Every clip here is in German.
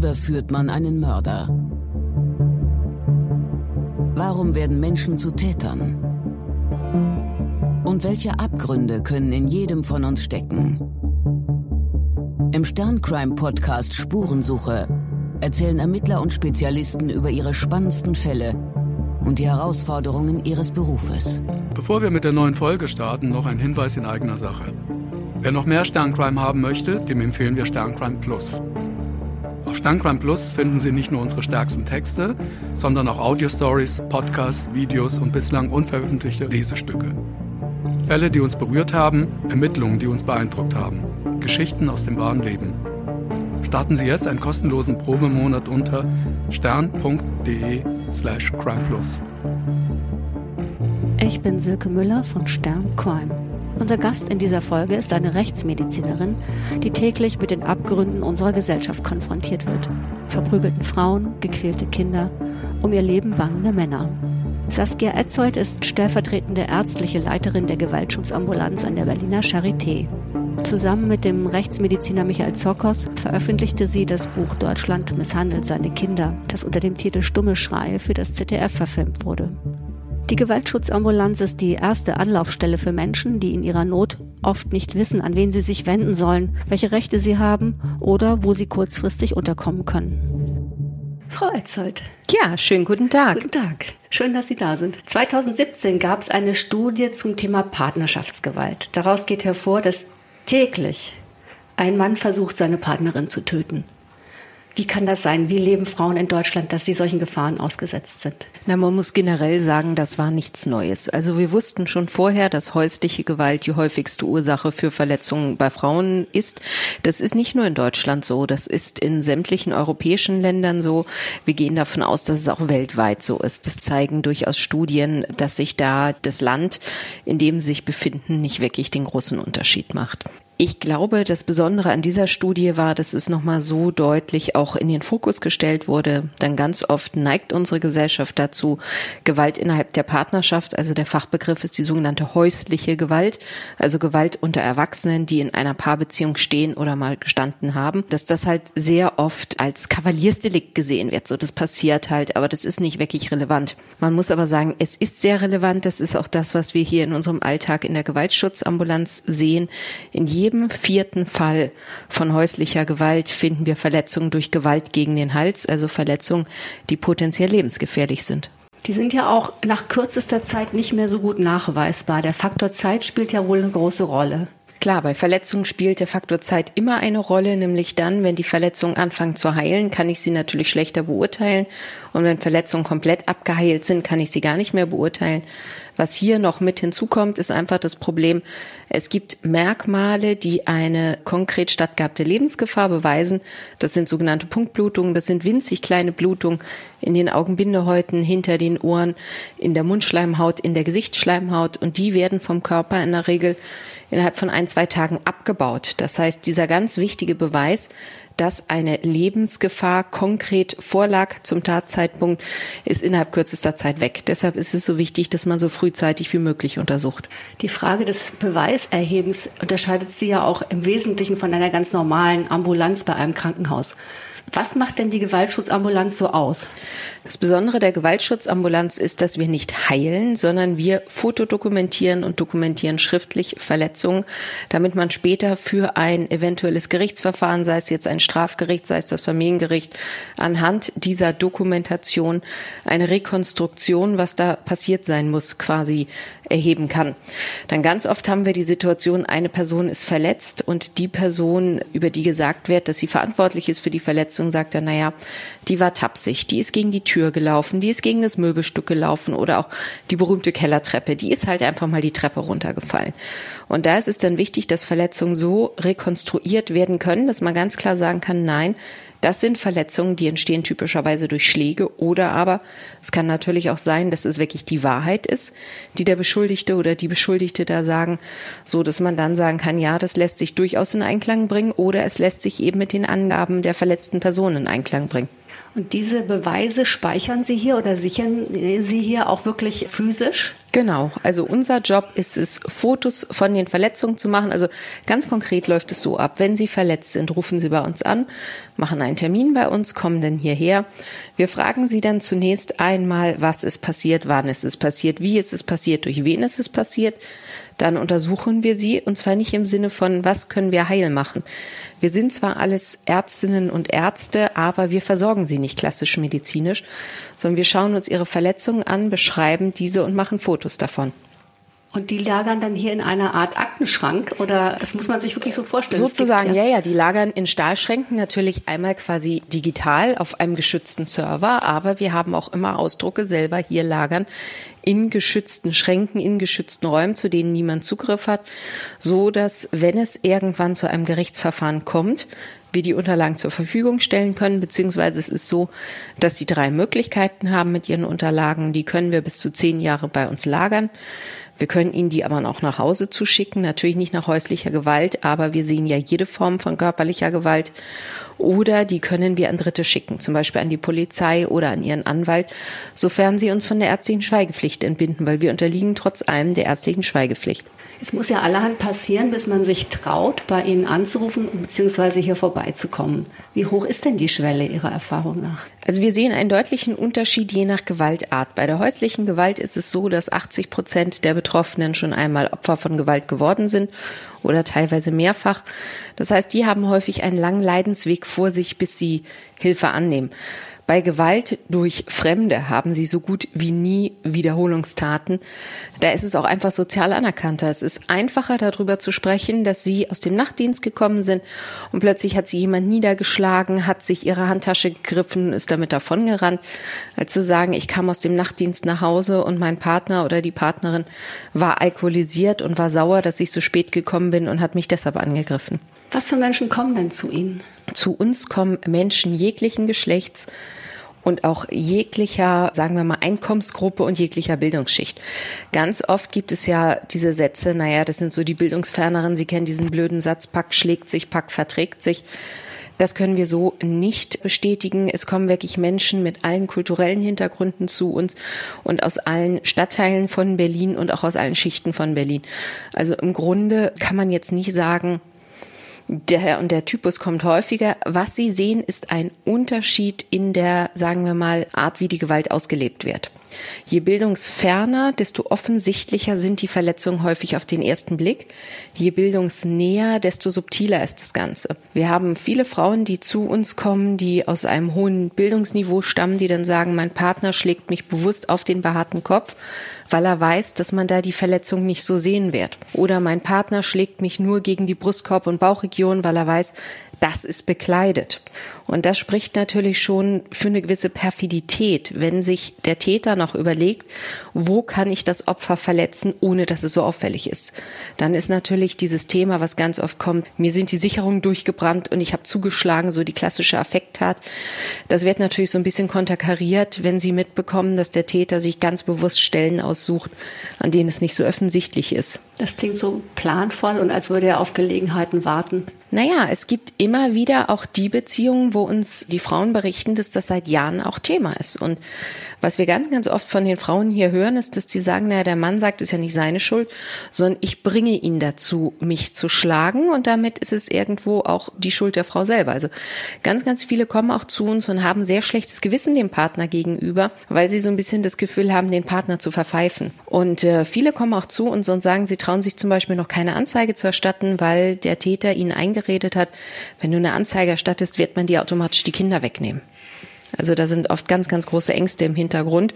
überführt man einen Mörder? Warum werden Menschen zu Tätern? Und welche Abgründe können in jedem von uns stecken? Im Sterncrime-Podcast Spurensuche erzählen Ermittler und Spezialisten über ihre spannendsten Fälle und die Herausforderungen ihres Berufes. Bevor wir mit der neuen Folge starten, noch ein Hinweis in eigener Sache. Wer noch mehr Sterncrime haben möchte, dem empfehlen wir Sterncrime Plus. Auf Sterncrime Plus finden Sie nicht nur unsere stärksten Texte, sondern auch Audio-Stories, Podcasts, Videos und bislang unveröffentlichte Lesestücke. Fälle, die uns berührt haben, Ermittlungen, die uns beeindruckt haben, Geschichten aus dem wahren Leben. Starten Sie jetzt einen kostenlosen Probemonat unter stern.de slash crimeplus. Ich bin Silke Müller von Stern Crime. Unser Gast in dieser Folge ist eine Rechtsmedizinerin, die täglich mit den Abgründen unserer Gesellschaft konfrontiert wird. Verprügelten Frauen, gequälte Kinder, um ihr Leben bangende Männer. Saskia Etzold ist stellvertretende ärztliche Leiterin der Gewaltschutzambulanz an der Berliner Charité. Zusammen mit dem Rechtsmediziner Michael Zokos veröffentlichte sie das Buch Deutschland misshandelt seine Kinder, das unter dem Titel Stumme Schreie für das ZDF verfilmt wurde. Die Gewaltschutzambulanz ist die erste Anlaufstelle für Menschen, die in ihrer Not oft nicht wissen, an wen sie sich wenden sollen, welche Rechte sie haben oder wo sie kurzfristig unterkommen können. Frau Etzold. Ja, schönen guten Tag. Guten Tag. Schön, dass Sie da sind. 2017 gab es eine Studie zum Thema Partnerschaftsgewalt. Daraus geht hervor, dass täglich ein Mann versucht, seine Partnerin zu töten. Wie kann das sein? Wie leben Frauen in Deutschland, dass sie solchen Gefahren ausgesetzt sind? Na, man muss generell sagen, das war nichts Neues. Also wir wussten schon vorher, dass häusliche Gewalt die häufigste Ursache für Verletzungen bei Frauen ist. Das ist nicht nur in Deutschland so, das ist in sämtlichen europäischen Ländern so. Wir gehen davon aus, dass es auch weltweit so ist. Das zeigen durchaus Studien, dass sich da das Land, in dem sie sich befinden, nicht wirklich den großen Unterschied macht. Ich glaube, das Besondere an dieser Studie war, dass es nochmal so deutlich auch in den Fokus gestellt wurde. Dann ganz oft neigt unsere Gesellschaft dazu, Gewalt innerhalb der Partnerschaft, also der Fachbegriff ist die sogenannte häusliche Gewalt, also Gewalt unter Erwachsenen, die in einer Paarbeziehung stehen oder mal gestanden haben, dass das halt sehr oft als Kavaliersdelikt gesehen wird. So, das passiert halt, aber das ist nicht wirklich relevant. Man muss aber sagen, es ist sehr relevant. Das ist auch das, was wir hier in unserem Alltag in der Gewaltschutzambulanz sehen. In jedem jedem vierten Fall von häuslicher Gewalt finden wir Verletzungen durch Gewalt gegen den Hals, also Verletzungen, die potenziell lebensgefährlich sind. Die sind ja auch nach kürzester Zeit nicht mehr so gut nachweisbar. Der Faktor Zeit spielt ja wohl eine große Rolle. Klar, bei Verletzungen spielt der Faktor Zeit immer eine Rolle, nämlich dann, wenn die Verletzungen anfangen zu heilen, kann ich sie natürlich schlechter beurteilen. Und wenn Verletzungen komplett abgeheilt sind, kann ich sie gar nicht mehr beurteilen. Was hier noch mit hinzukommt, ist einfach das Problem, es gibt Merkmale, die eine konkret stattgehabte Lebensgefahr beweisen. Das sind sogenannte Punktblutungen, das sind winzig kleine Blutungen in den Augenbindehäuten, hinter den Ohren, in der Mundschleimhaut, in der Gesichtsschleimhaut und die werden vom Körper in der Regel innerhalb von ein, zwei Tagen abgebaut. Das heißt, dieser ganz wichtige Beweis, dass eine Lebensgefahr konkret vorlag zum Tatzeitpunkt, ist innerhalb kürzester Zeit weg. Deshalb ist es so wichtig, dass man so frühzeitig wie möglich untersucht. Die Frage des Beweiserhebens unterscheidet sie ja auch im Wesentlichen von einer ganz normalen Ambulanz bei einem Krankenhaus. Was macht denn die Gewaltschutzambulanz so aus? Das Besondere der Gewaltschutzambulanz ist, dass wir nicht heilen, sondern wir fotodokumentieren und dokumentieren schriftlich Verletzungen, damit man später für ein eventuelles Gerichtsverfahren, sei es jetzt ein Strafgericht, sei es das Familiengericht, anhand dieser Dokumentation eine Rekonstruktion, was da passiert sein muss, quasi erheben kann. Dann ganz oft haben wir die Situation, eine Person ist verletzt und die Person, über die gesagt wird, dass sie verantwortlich ist für die Verletzung, sagt dann, naja, die war tapsig, die ist gegen die Tür gelaufen, die ist gegen das Möbelstück gelaufen oder auch die berühmte Kellertreppe, die ist halt einfach mal die Treppe runtergefallen. Und da ist es dann wichtig, dass Verletzungen so rekonstruiert werden können, dass man ganz klar sagen kann, nein, das sind Verletzungen, die entstehen typischerweise durch Schläge oder aber es kann natürlich auch sein, dass es wirklich die Wahrheit ist, die der Beschuldigte oder die Beschuldigte da sagen, so dass man dann sagen kann, ja, das lässt sich durchaus in Einklang bringen oder es lässt sich eben mit den Angaben der verletzten Person in Einklang bringen. Und diese Beweise speichern Sie hier oder sichern Sie hier auch wirklich physisch? Genau. Also unser Job ist es, Fotos von den Verletzungen zu machen. Also ganz konkret läuft es so ab. Wenn Sie verletzt sind, rufen Sie bei uns an, machen einen Termin bei uns, kommen dann hierher. Wir fragen Sie dann zunächst einmal, was ist passiert, wann ist es passiert, wie ist es passiert, durch wen ist es passiert dann untersuchen wir sie und zwar nicht im Sinne von, was können wir heil machen. Wir sind zwar alles Ärztinnen und Ärzte, aber wir versorgen sie nicht klassisch medizinisch, sondern wir schauen uns ihre Verletzungen an, beschreiben diese und machen Fotos davon. Und die lagern dann hier in einer Art Aktenschrank oder das muss man sich wirklich so vorstellen. Sozusagen, ja. ja, ja, die lagern in Stahlschränken natürlich einmal quasi digital auf einem geschützten Server, aber wir haben auch immer Ausdrucke selber hier lagern in geschützten Schränken, in geschützten Räumen, zu denen niemand Zugriff hat, so dass, wenn es irgendwann zu einem Gerichtsverfahren kommt, wir die Unterlagen zur Verfügung stellen können, beziehungsweise es ist so, dass sie drei Möglichkeiten haben mit ihren Unterlagen. Die können wir bis zu zehn Jahre bei uns lagern. Wir können Ihnen die aber auch nach Hause zuschicken, natürlich nicht nach häuslicher Gewalt, aber wir sehen ja jede Form von körperlicher Gewalt. Oder die können wir an Dritte schicken, zum Beispiel an die Polizei oder an Ihren Anwalt, sofern Sie uns von der ärztlichen Schweigepflicht entbinden, weil wir unterliegen trotz allem der ärztlichen Schweigepflicht. Es muss ja allerhand passieren, bis man sich traut, bei Ihnen anzurufen bzw. hier vorbeizukommen. Wie hoch ist denn die Schwelle Ihrer Erfahrung nach? Also wir sehen einen deutlichen Unterschied je nach Gewaltart. Bei der häuslichen Gewalt ist es so, dass 80 Prozent der Betroffenen schon einmal Opfer von Gewalt geworden sind oder teilweise mehrfach. Das heißt, die haben häufig einen langen Leidensweg vor sich, bis sie Hilfe annehmen. Bei Gewalt durch Fremde haben sie so gut wie nie Wiederholungstaten. Da ist es auch einfach sozial anerkannter. Es ist einfacher darüber zu sprechen, dass sie aus dem Nachtdienst gekommen sind und plötzlich hat sie jemand niedergeschlagen, hat sich ihre Handtasche gegriffen, ist damit davongerannt, als zu sagen, ich kam aus dem Nachtdienst nach Hause und mein Partner oder die Partnerin war alkoholisiert und war sauer, dass ich so spät gekommen bin und hat mich deshalb angegriffen. Was für Menschen kommen denn zu Ihnen? Zu uns kommen Menschen jeglichen Geschlechts, und auch jeglicher, sagen wir mal, Einkommensgruppe und jeglicher Bildungsschicht. Ganz oft gibt es ja diese Sätze, naja, das sind so die Bildungsferneren, Sie kennen diesen blöden Satz, Pack schlägt sich, Pack verträgt sich. Das können wir so nicht bestätigen. Es kommen wirklich Menschen mit allen kulturellen Hintergründen zu uns und aus allen Stadtteilen von Berlin und auch aus allen Schichten von Berlin. Also im Grunde kann man jetzt nicht sagen, der und der Typus kommt häufiger. Was Sie sehen, ist ein Unterschied in der, sagen wir mal, Art, wie die Gewalt ausgelebt wird. Je bildungsferner, desto offensichtlicher sind die Verletzungen häufig auf den ersten Blick. Je bildungsnäher, desto subtiler ist das Ganze. Wir haben viele Frauen, die zu uns kommen, die aus einem hohen Bildungsniveau stammen, die dann sagen, mein Partner schlägt mich bewusst auf den behaarten Kopf, weil er weiß, dass man da die Verletzung nicht so sehen wird. Oder mein Partner schlägt mich nur gegen die Brustkorb- und Bauchregion, weil er weiß, das ist bekleidet. Und das spricht natürlich schon für eine gewisse Perfidität, wenn sich der Täter noch überlegt, wo kann ich das Opfer verletzen, ohne dass es so auffällig ist. Dann ist natürlich dieses Thema, was ganz oft kommt, mir sind die Sicherungen durchgebrannt und ich habe zugeschlagen, so die klassische Affekttat. Das wird natürlich so ein bisschen konterkariert, wenn Sie mitbekommen, dass der Täter sich ganz bewusst Stellen aussucht, an denen es nicht so offensichtlich ist. Das klingt so planvoll und als würde er auf Gelegenheiten warten. Naja, es gibt immer wieder auch die Beziehungen, wo uns die Frauen berichten, dass das seit Jahren auch Thema ist. Und was wir ganz, ganz oft von den Frauen hier hören, ist, dass sie sagen, naja, der Mann sagt, es ist ja nicht seine Schuld, sondern ich bringe ihn dazu, mich zu schlagen und damit ist es irgendwo auch die Schuld der Frau selber. Also ganz, ganz viele kommen auch zu uns und haben sehr schlechtes Gewissen dem Partner gegenüber, weil sie so ein bisschen das Gefühl haben, den Partner zu verpfeifen. Und äh, viele kommen auch zu uns und sagen, sie trauen sich zum Beispiel noch keine Anzeige zu erstatten, weil der Täter ihnen eingeredet hat, wenn du eine Anzeige erstattest, wird man dir automatisch die Kinder wegnehmen. Also da sind oft ganz, ganz große Ängste im Hintergrund,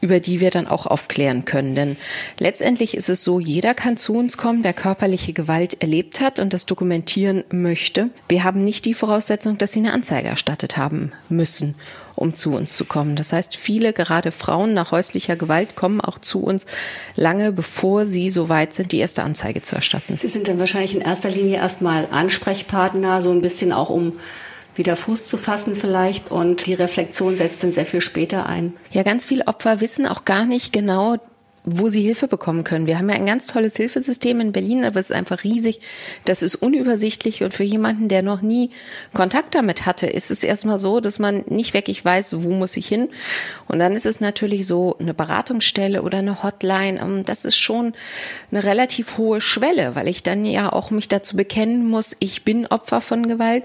über die wir dann auch aufklären können. Denn letztendlich ist es so, jeder kann zu uns kommen, der körperliche Gewalt erlebt hat und das dokumentieren möchte. Wir haben nicht die Voraussetzung, dass sie eine Anzeige erstattet haben müssen, um zu uns zu kommen. Das heißt, viele, gerade Frauen nach häuslicher Gewalt, kommen auch zu uns lange bevor sie so weit sind, die erste Anzeige zu erstatten. Sie sind dann wahrscheinlich in erster Linie erstmal Ansprechpartner, so ein bisschen auch um wieder Fuß zu fassen vielleicht und die Reflexion setzt dann sehr viel später ein. Ja, ganz viele Opfer wissen auch gar nicht genau, wo sie Hilfe bekommen können. Wir haben ja ein ganz tolles Hilfesystem in Berlin, aber es ist einfach riesig. Das ist unübersichtlich und für jemanden, der noch nie Kontakt damit hatte, ist es erstmal so, dass man nicht wirklich weiß, wo muss ich hin. Und dann ist es natürlich so eine Beratungsstelle oder eine Hotline. Ähm, das ist schon eine relativ hohe Schwelle, weil ich dann ja auch mich dazu bekennen muss, ich bin Opfer von Gewalt.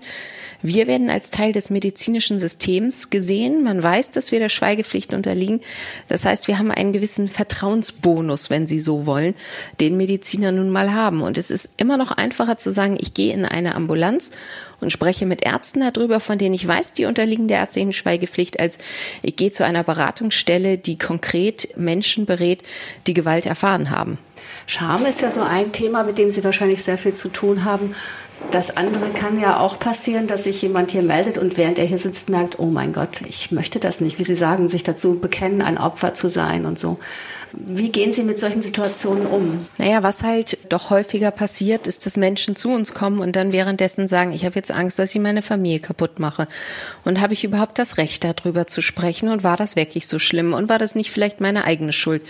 Wir werden als Teil des medizinischen Systems gesehen. Man weiß, dass wir der Schweigepflicht unterliegen. Das heißt, wir haben einen gewissen Vertrauensbonus, wenn Sie so wollen, den Mediziner nun mal haben. Und es ist immer noch einfacher zu sagen, ich gehe in eine Ambulanz und spreche mit Ärzten darüber, von denen ich weiß, die unterliegen der ärztlichen Schweigepflicht, als ich gehe zu einer Beratungsstelle, die konkret Menschen berät, die Gewalt erfahren haben. Scham ist ja so ein Thema, mit dem Sie wahrscheinlich sehr viel zu tun haben. Das andere kann ja auch passieren, dass sich jemand hier meldet und während er hier sitzt merkt, oh mein Gott, ich möchte das nicht. Wie Sie sagen, sich dazu bekennen, ein Opfer zu sein und so. Wie gehen Sie mit solchen Situationen um? Naja, was halt doch häufiger passiert, ist, dass Menschen zu uns kommen und dann währenddessen sagen, ich habe jetzt Angst, dass ich meine Familie kaputt mache. Und habe ich überhaupt das Recht, darüber zu sprechen? Und war das wirklich so schlimm? Und war das nicht vielleicht meine eigene Schuld,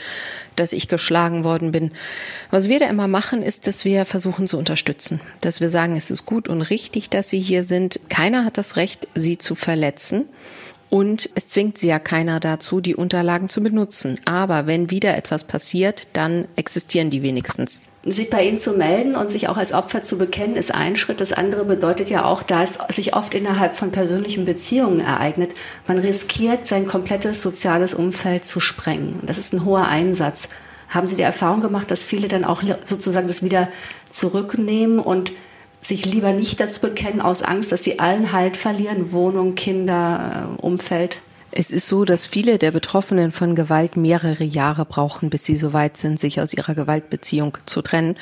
dass ich geschlagen worden bin? Was wir da immer machen, ist, dass wir versuchen zu unterstützen. Dass wir sagen, es ist gut und richtig, dass Sie hier sind. Keiner hat das Recht, Sie zu verletzen. Und es zwingt sie ja keiner dazu, die Unterlagen zu benutzen. Aber wenn wieder etwas passiert, dann existieren die wenigstens. Sich bei Ihnen zu melden und sich auch als Opfer zu bekennen, ist ein Schritt. Das andere bedeutet ja auch, da es sich oft innerhalb von persönlichen Beziehungen ereignet, man riskiert, sein komplettes soziales Umfeld zu sprengen. Das ist ein hoher Einsatz. Haben Sie die Erfahrung gemacht, dass viele dann auch sozusagen das wieder zurücknehmen und sich lieber nicht dazu bekennen aus Angst, dass sie allen Halt verlieren, Wohnung, Kinder, äh, Umfeld. Es ist so, dass viele der Betroffenen von Gewalt mehrere Jahre brauchen, bis sie so weit sind, sich aus ihrer Gewaltbeziehung zu trennen,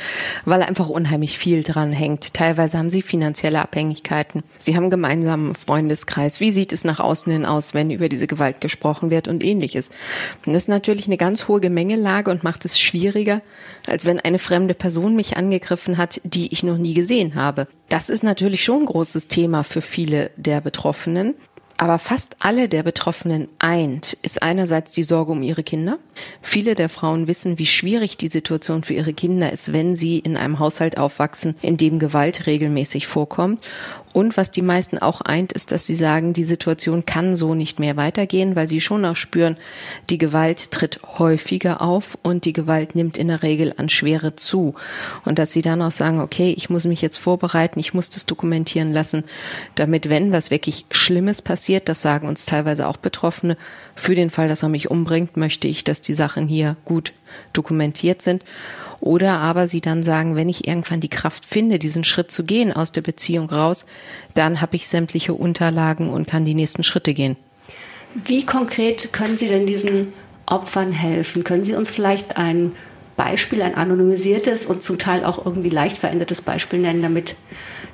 weil einfach unheimlich viel dran hängt. Teilweise haben sie finanzielle Abhängigkeiten. Sie haben gemeinsamen Freundeskreis. Wie sieht es nach außen hin aus, wenn über diese Gewalt gesprochen wird und ähnliches? Und das ist natürlich eine ganz hohe Gemengelage und macht es schwieriger, als wenn eine fremde Person mich angegriffen hat, die ich noch nie gesehen habe. Das ist natürlich schon ein großes Thema für viele der Betroffenen aber fast alle der Betroffenen eint, ist einerseits die Sorge um ihre Kinder. Viele der Frauen wissen, wie schwierig die Situation für ihre Kinder ist, wenn sie in einem Haushalt aufwachsen, in dem Gewalt regelmäßig vorkommt. Und was die meisten auch eint, ist, dass sie sagen, die Situation kann so nicht mehr weitergehen, weil sie schon auch spüren, die Gewalt tritt häufiger auf und die Gewalt nimmt in der Regel an Schwere zu. Und dass sie dann auch sagen, okay, ich muss mich jetzt vorbereiten, ich muss das dokumentieren lassen, damit wenn was wirklich Schlimmes passiert, das sagen uns teilweise auch Betroffene, für den Fall, dass er mich umbringt, möchte ich, dass die Sachen hier gut dokumentiert sind. Oder aber sie dann sagen, wenn ich irgendwann die Kraft finde, diesen Schritt zu gehen aus der Beziehung raus, dann habe ich sämtliche Unterlagen und kann die nächsten Schritte gehen. Wie konkret können Sie denn diesen Opfern helfen? Können Sie uns vielleicht ein Beispiel, ein anonymisiertes und zum Teil auch irgendwie leicht verändertes Beispiel nennen, damit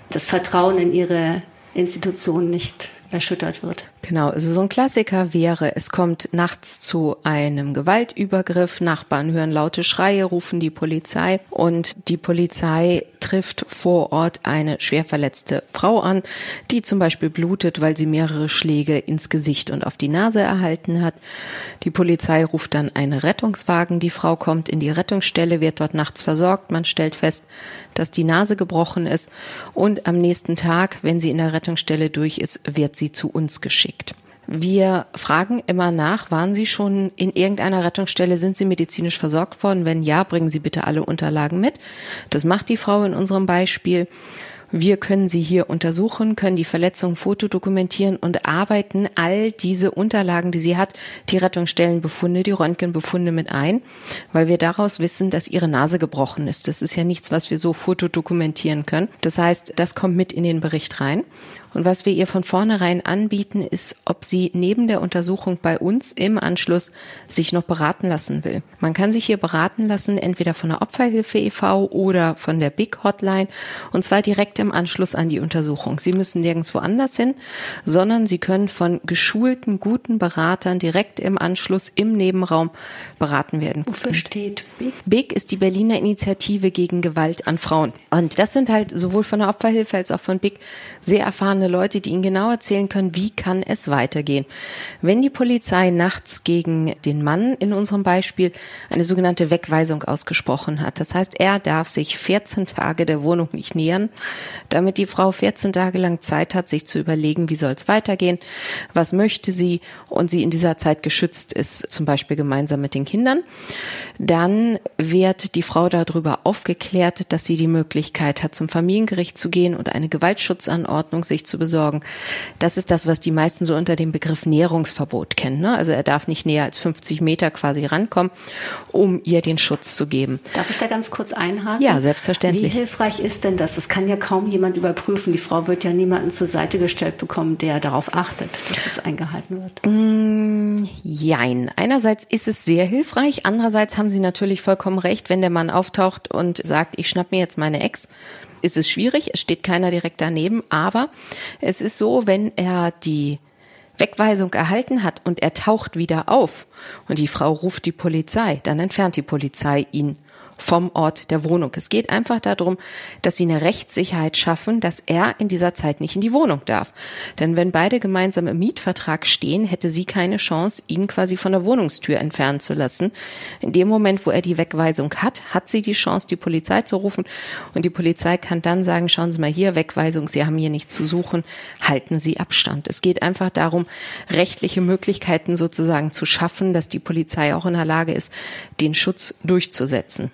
das Vertrauen in Ihre Institution nicht erschüttert wird. Genau, also so ein Klassiker wäre, es kommt nachts zu einem Gewaltübergriff, Nachbarn hören laute Schreie, rufen die Polizei und die Polizei trifft vor Ort eine schwer verletzte Frau an, die zum Beispiel blutet, weil sie mehrere Schläge ins Gesicht und auf die Nase erhalten hat. Die Polizei ruft dann einen Rettungswagen, die Frau kommt in die Rettungsstelle, wird dort nachts versorgt, man stellt fest, dass die Nase gebrochen ist und am nächsten Tag, wenn sie in der Rettungsstelle durch ist, wird sie zu uns geschickt. Wir fragen immer nach, waren Sie schon in irgendeiner Rettungsstelle, sind Sie medizinisch versorgt worden? Wenn ja, bringen Sie bitte alle Unterlagen mit. Das macht die Frau in unserem Beispiel. Wir können sie hier untersuchen, können die Verletzung fotodokumentieren und arbeiten all diese Unterlagen, die sie hat, die Rettungsstellenbefunde, die Röntgenbefunde mit ein, weil wir daraus wissen, dass ihre Nase gebrochen ist. Das ist ja nichts, was wir so fotodokumentieren können. Das heißt, das kommt mit in den Bericht rein. Und was wir ihr von vornherein anbieten, ist, ob sie neben der Untersuchung bei uns im Anschluss sich noch beraten lassen will. Man kann sich hier beraten lassen, entweder von der Opferhilfe e.V. oder von der Big Hotline, und zwar direkt im Anschluss an die Untersuchung. Sie müssen nirgendwo anders hin, sondern sie können von geschulten, guten Beratern direkt im Anschluss im Nebenraum beraten werden. Wofür steht Big? Big ist die Berliner Initiative gegen Gewalt an Frauen. Und das sind halt sowohl von der Opferhilfe als auch von Big sehr erfahrene erfahrene Leute, die Ihnen genau erzählen können, wie kann es weitergehen. Wenn die Polizei nachts gegen den Mann in unserem Beispiel eine sogenannte Wegweisung ausgesprochen hat, das heißt, er darf sich 14 Tage der Wohnung nicht nähern, damit die Frau 14 Tage lang Zeit hat, sich zu überlegen, wie soll es weitergehen, was möchte sie und sie in dieser Zeit geschützt ist, zum Beispiel gemeinsam mit den Kindern, dann wird die Frau darüber aufgeklärt, dass sie die Möglichkeit hat, zum Familiengericht zu gehen und eine Gewaltschutzanordnung sich zu besorgen. Das ist das, was die meisten so unter dem Begriff Näherungsverbot kennen. Ne? Also er darf nicht näher als 50 Meter quasi rankommen, um ihr den Schutz zu geben. Darf ich da ganz kurz einhaken? Ja, selbstverständlich. Wie hilfreich ist denn das? Das kann ja kaum jemand überprüfen. Die Frau wird ja niemanden zur Seite gestellt bekommen, der darauf achtet, dass es eingehalten wird. Mm, jein. Einerseits ist es sehr hilfreich. Andererseits haben Sie natürlich vollkommen recht, wenn der Mann auftaucht und sagt, ich schnapp mir jetzt meine Ex, ist es schwierig. Es steht keiner direkt daneben. Aber es ist so, wenn er die Wegweisung erhalten hat und er taucht wieder auf und die Frau ruft die Polizei, dann entfernt die Polizei ihn vom Ort der Wohnung. Es geht einfach darum, dass sie eine Rechtssicherheit schaffen, dass er in dieser Zeit nicht in die Wohnung darf. Denn wenn beide gemeinsam im Mietvertrag stehen, hätte sie keine Chance, ihn quasi von der Wohnungstür entfernen zu lassen. In dem Moment, wo er die Wegweisung hat, hat sie die Chance, die Polizei zu rufen. Und die Polizei kann dann sagen, schauen Sie mal hier, Wegweisung, Sie haben hier nichts zu suchen, halten Sie Abstand. Es geht einfach darum, rechtliche Möglichkeiten sozusagen zu schaffen, dass die Polizei auch in der Lage ist, den Schutz durchzusetzen.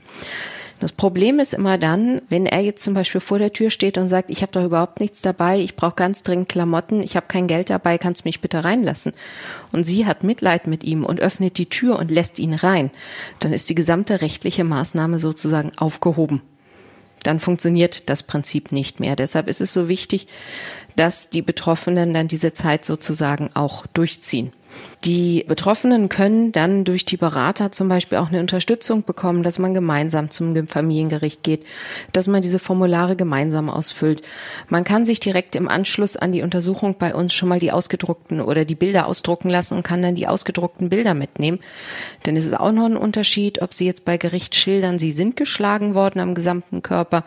Das Problem ist immer dann, wenn er jetzt zum Beispiel vor der Tür steht und sagt, ich habe doch überhaupt nichts dabei, ich brauche ganz dringend Klamotten, ich habe kein Geld dabei, kannst mich bitte reinlassen? Und sie hat Mitleid mit ihm und öffnet die Tür und lässt ihn rein, dann ist die gesamte rechtliche Maßnahme sozusagen aufgehoben. Dann funktioniert das Prinzip nicht mehr. Deshalb ist es so wichtig, dass die Betroffenen dann diese Zeit sozusagen auch durchziehen. Die Betroffenen können dann durch die Berater zum Beispiel auch eine Unterstützung bekommen, dass man gemeinsam zum Familiengericht geht, dass man diese Formulare gemeinsam ausfüllt. Man kann sich direkt im Anschluss an die Untersuchung bei uns schon mal die ausgedruckten oder die Bilder ausdrucken lassen und kann dann die ausgedruckten Bilder mitnehmen. Denn es ist auch noch ein Unterschied, ob Sie jetzt bei Gericht schildern, Sie sind geschlagen worden am gesamten Körper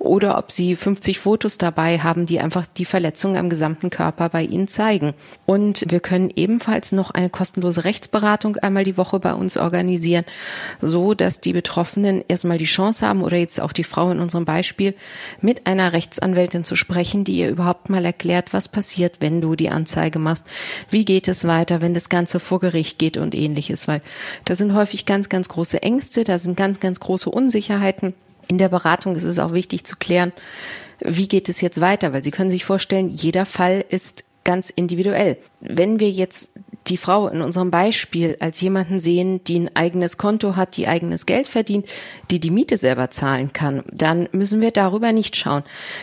oder ob Sie 50 Fotos dabei haben, die einfach die Verletzungen am gesamten Körper bei Ihnen zeigen. Und wir können ebenfalls noch eine kostenlose Rechtsberatung einmal die Woche bei uns organisieren, so dass die Betroffenen erstmal die Chance haben oder jetzt auch die Frau in unserem Beispiel mit einer Rechtsanwältin zu sprechen, die ihr überhaupt mal erklärt, was passiert, wenn du die Anzeige machst, wie geht es weiter, wenn das Ganze vor Gericht geht und ähnliches, weil da sind häufig ganz, ganz große Ängste, da sind ganz, ganz große Unsicherheiten. In der Beratung ist es auch wichtig zu klären, wie geht es jetzt weiter, weil Sie können sich vorstellen, jeder Fall ist ganz individuell. Wenn wir jetzt die Frau in unserem Beispiel als jemanden sehen, die ein eigenes Konto hat, die eigenes Geld verdient, die die Miete selber zahlen kann, dann müssen wir darüber nicht schauen.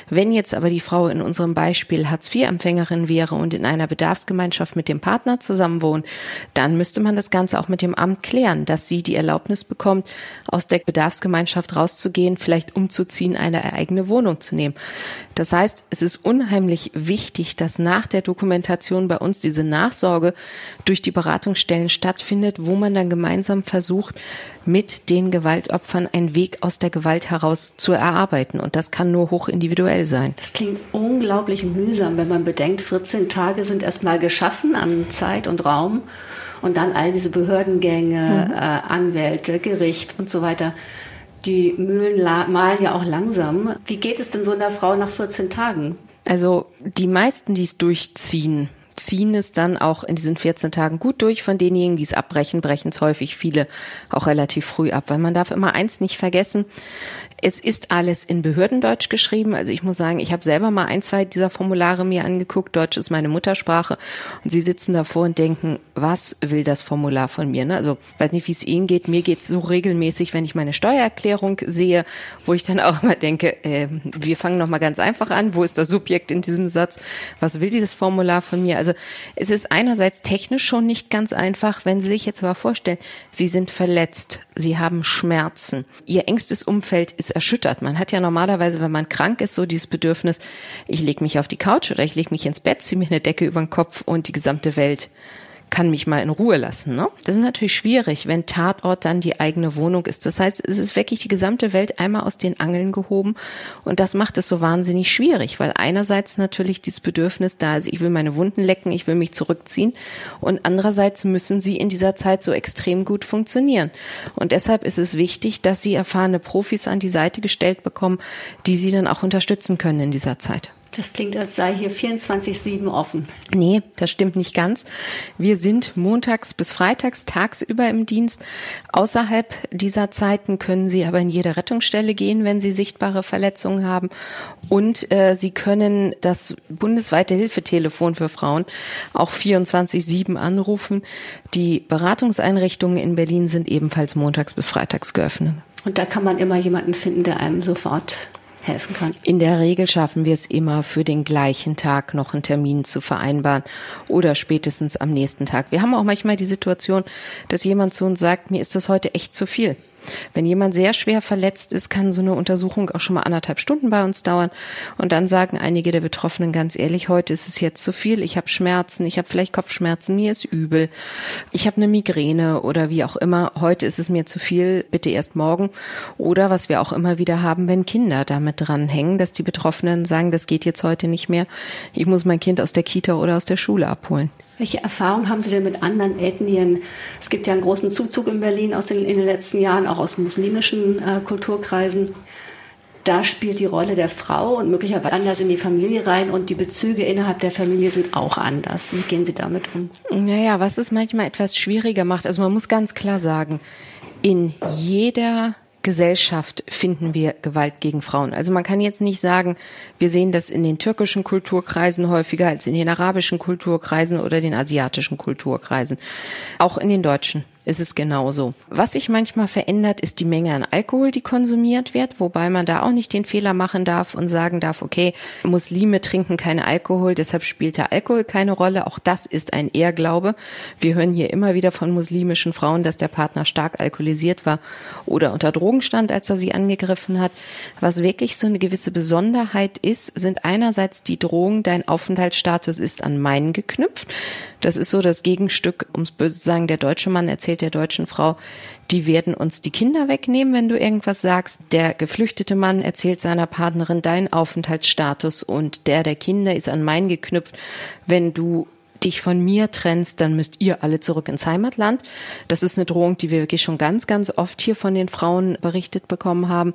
Wenn jetzt aber die Frau in unserem Beispiel Hartz-IV-Empfängerin wäre und in einer Bedarfsgemeinschaft mit dem Partner zusammenwohnt, dann müsste man das Ganze auch mit dem Amt klären, dass sie die Erlaubnis bekommt, aus der Bedarfsgemeinschaft rauszugehen, vielleicht umzuziehen, eine eigene Wohnung zu nehmen. Das heißt, es ist unheimlich wichtig, dass nach der Dokumentation bei uns diese Nachsorge durch die Beratungsstellen stattfindet, wo man dann gemeinsam versucht, mit den Gewaltopfern einen Weg aus der Gewalt heraus zu erarbeiten. Und das kann nur hoch individuell sein. Das klingt unglaublich mühsam, wenn man bedenkt, 14 Tage sind erstmal geschaffen an Zeit und Raum und dann all diese Behördengänge, mhm. äh, Anwälte, Gericht und so weiter. Die Mühlen malen ja auch langsam. Wie geht es denn so einer Frau nach 14 Tagen? Also die meisten, die es durchziehen, ziehen es dann auch in diesen 14 Tagen gut durch. Von denjenigen, die es abbrechen, brechen es häufig viele auch relativ früh ab. Weil man darf immer eins nicht vergessen. Es ist alles in Behördendeutsch geschrieben. Also ich muss sagen, ich habe selber mal ein, zwei dieser Formulare mir angeguckt. Deutsch ist meine Muttersprache. Und sie sitzen davor und denken, was will das Formular von mir? Ne? Also weiß nicht, wie es Ihnen geht. Mir geht es so regelmäßig, wenn ich meine Steuererklärung sehe, wo ich dann auch immer denke, äh, wir fangen noch mal ganz einfach an. Wo ist das Subjekt in diesem Satz? Was will dieses Formular von mir? Also es ist einerseits technisch schon nicht ganz einfach, wenn Sie sich jetzt aber vorstellen, Sie sind verletzt, Sie haben Schmerzen, Ihr engstes Umfeld ist erschüttert. Man hat ja normalerweise, wenn man krank ist, so dieses Bedürfnis, ich lege mich auf die Couch oder ich lege mich ins Bett, ziehe mir eine Decke über den Kopf und die gesamte Welt kann mich mal in Ruhe lassen. Ne? Das ist natürlich schwierig, wenn Tatort dann die eigene Wohnung ist. Das heißt, es ist wirklich die gesamte Welt einmal aus den Angeln gehoben und das macht es so wahnsinnig schwierig, weil einerseits natürlich dieses Bedürfnis da ist, ich will meine Wunden lecken, ich will mich zurückziehen und andererseits müssen sie in dieser Zeit so extrem gut funktionieren. Und deshalb ist es wichtig, dass sie erfahrene Profis an die Seite gestellt bekommen, die sie dann auch unterstützen können in dieser Zeit. Das klingt, als sei hier 24-7 offen. Nee, das stimmt nicht ganz. Wir sind montags bis freitags tagsüber im Dienst. Außerhalb dieser Zeiten können Sie aber in jede Rettungsstelle gehen, wenn Sie sichtbare Verletzungen haben. Und äh, Sie können das bundesweite Hilfetelefon für Frauen auch 24-7 anrufen. Die Beratungseinrichtungen in Berlin sind ebenfalls montags bis freitags geöffnet. Und da kann man immer jemanden finden, der einem sofort helfen kann. In der Regel schaffen wir es immer, für den gleichen Tag noch einen Termin zu vereinbaren oder spätestens am nächsten Tag. Wir haben auch manchmal die Situation, dass jemand zu uns sagt, mir ist das heute echt zu viel. Wenn jemand sehr schwer verletzt ist, kann so eine Untersuchung auch schon mal anderthalb Stunden bei uns dauern. Und dann sagen einige der Betroffenen ganz ehrlich, heute ist es jetzt zu viel, ich habe Schmerzen, ich habe vielleicht Kopfschmerzen, mir ist übel, ich habe eine Migräne oder wie auch immer, heute ist es mir zu viel, bitte erst morgen. Oder was wir auch immer wieder haben, wenn Kinder damit dranhängen, dass die Betroffenen sagen, das geht jetzt heute nicht mehr, ich muss mein Kind aus der Kita oder aus der Schule abholen. Welche Erfahrungen haben Sie denn mit anderen Ethnien? Es gibt ja einen großen Zuzug in Berlin aus den, in den letzten Jahren, auch aus muslimischen äh, Kulturkreisen. Da spielt die Rolle der Frau und möglicherweise anders in die Familie rein und die Bezüge innerhalb der Familie sind auch anders. Wie gehen Sie damit um? Naja, was es manchmal etwas schwieriger macht, also man muss ganz klar sagen, in jeder Gesellschaft finden wir Gewalt gegen Frauen. Also man kann jetzt nicht sagen, wir sehen das in den türkischen Kulturkreisen häufiger als in den arabischen Kulturkreisen oder den asiatischen Kulturkreisen. Auch in den deutschen ist es genauso. Was sich manchmal verändert, ist die Menge an Alkohol, die konsumiert wird, wobei man da auch nicht den Fehler machen darf und sagen darf, okay, Muslime trinken keinen Alkohol, deshalb spielt der Alkohol keine Rolle. Auch das ist ein Ehrglaube. Wir hören hier immer wieder von muslimischen Frauen, dass der Partner stark alkoholisiert war oder unter Drogen stand, als er sie angegriffen hat. Was wirklich so eine gewisse Besonderheit ist, sind einerseits die Drohungen, dein Aufenthaltsstatus ist an meinen geknüpft. Das ist so das Gegenstück, ums böse zu sagen, der deutsche Mann erzählt der deutschen Frau, die werden uns die Kinder wegnehmen, wenn du irgendwas sagst. Der geflüchtete Mann erzählt seiner Partnerin, dein Aufenthaltsstatus und der der Kinder ist an meinen geknüpft. Wenn du dich von mir trennst, dann müsst ihr alle zurück ins Heimatland. Das ist eine Drohung, die wir wirklich schon ganz, ganz oft hier von den Frauen berichtet bekommen haben.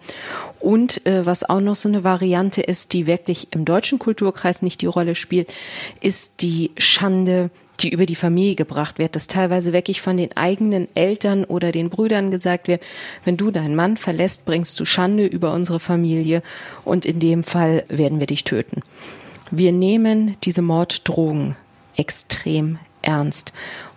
Und äh, was auch noch so eine Variante ist, die wirklich im deutschen Kulturkreis nicht die Rolle spielt, ist die Schande die über die Familie gebracht wird, dass teilweise wirklich von den eigenen Eltern oder den Brüdern gesagt wird, wenn du deinen Mann verlässt, bringst du Schande über unsere Familie und in dem Fall werden wir dich töten. Wir nehmen diese Morddrohungen extrem ernst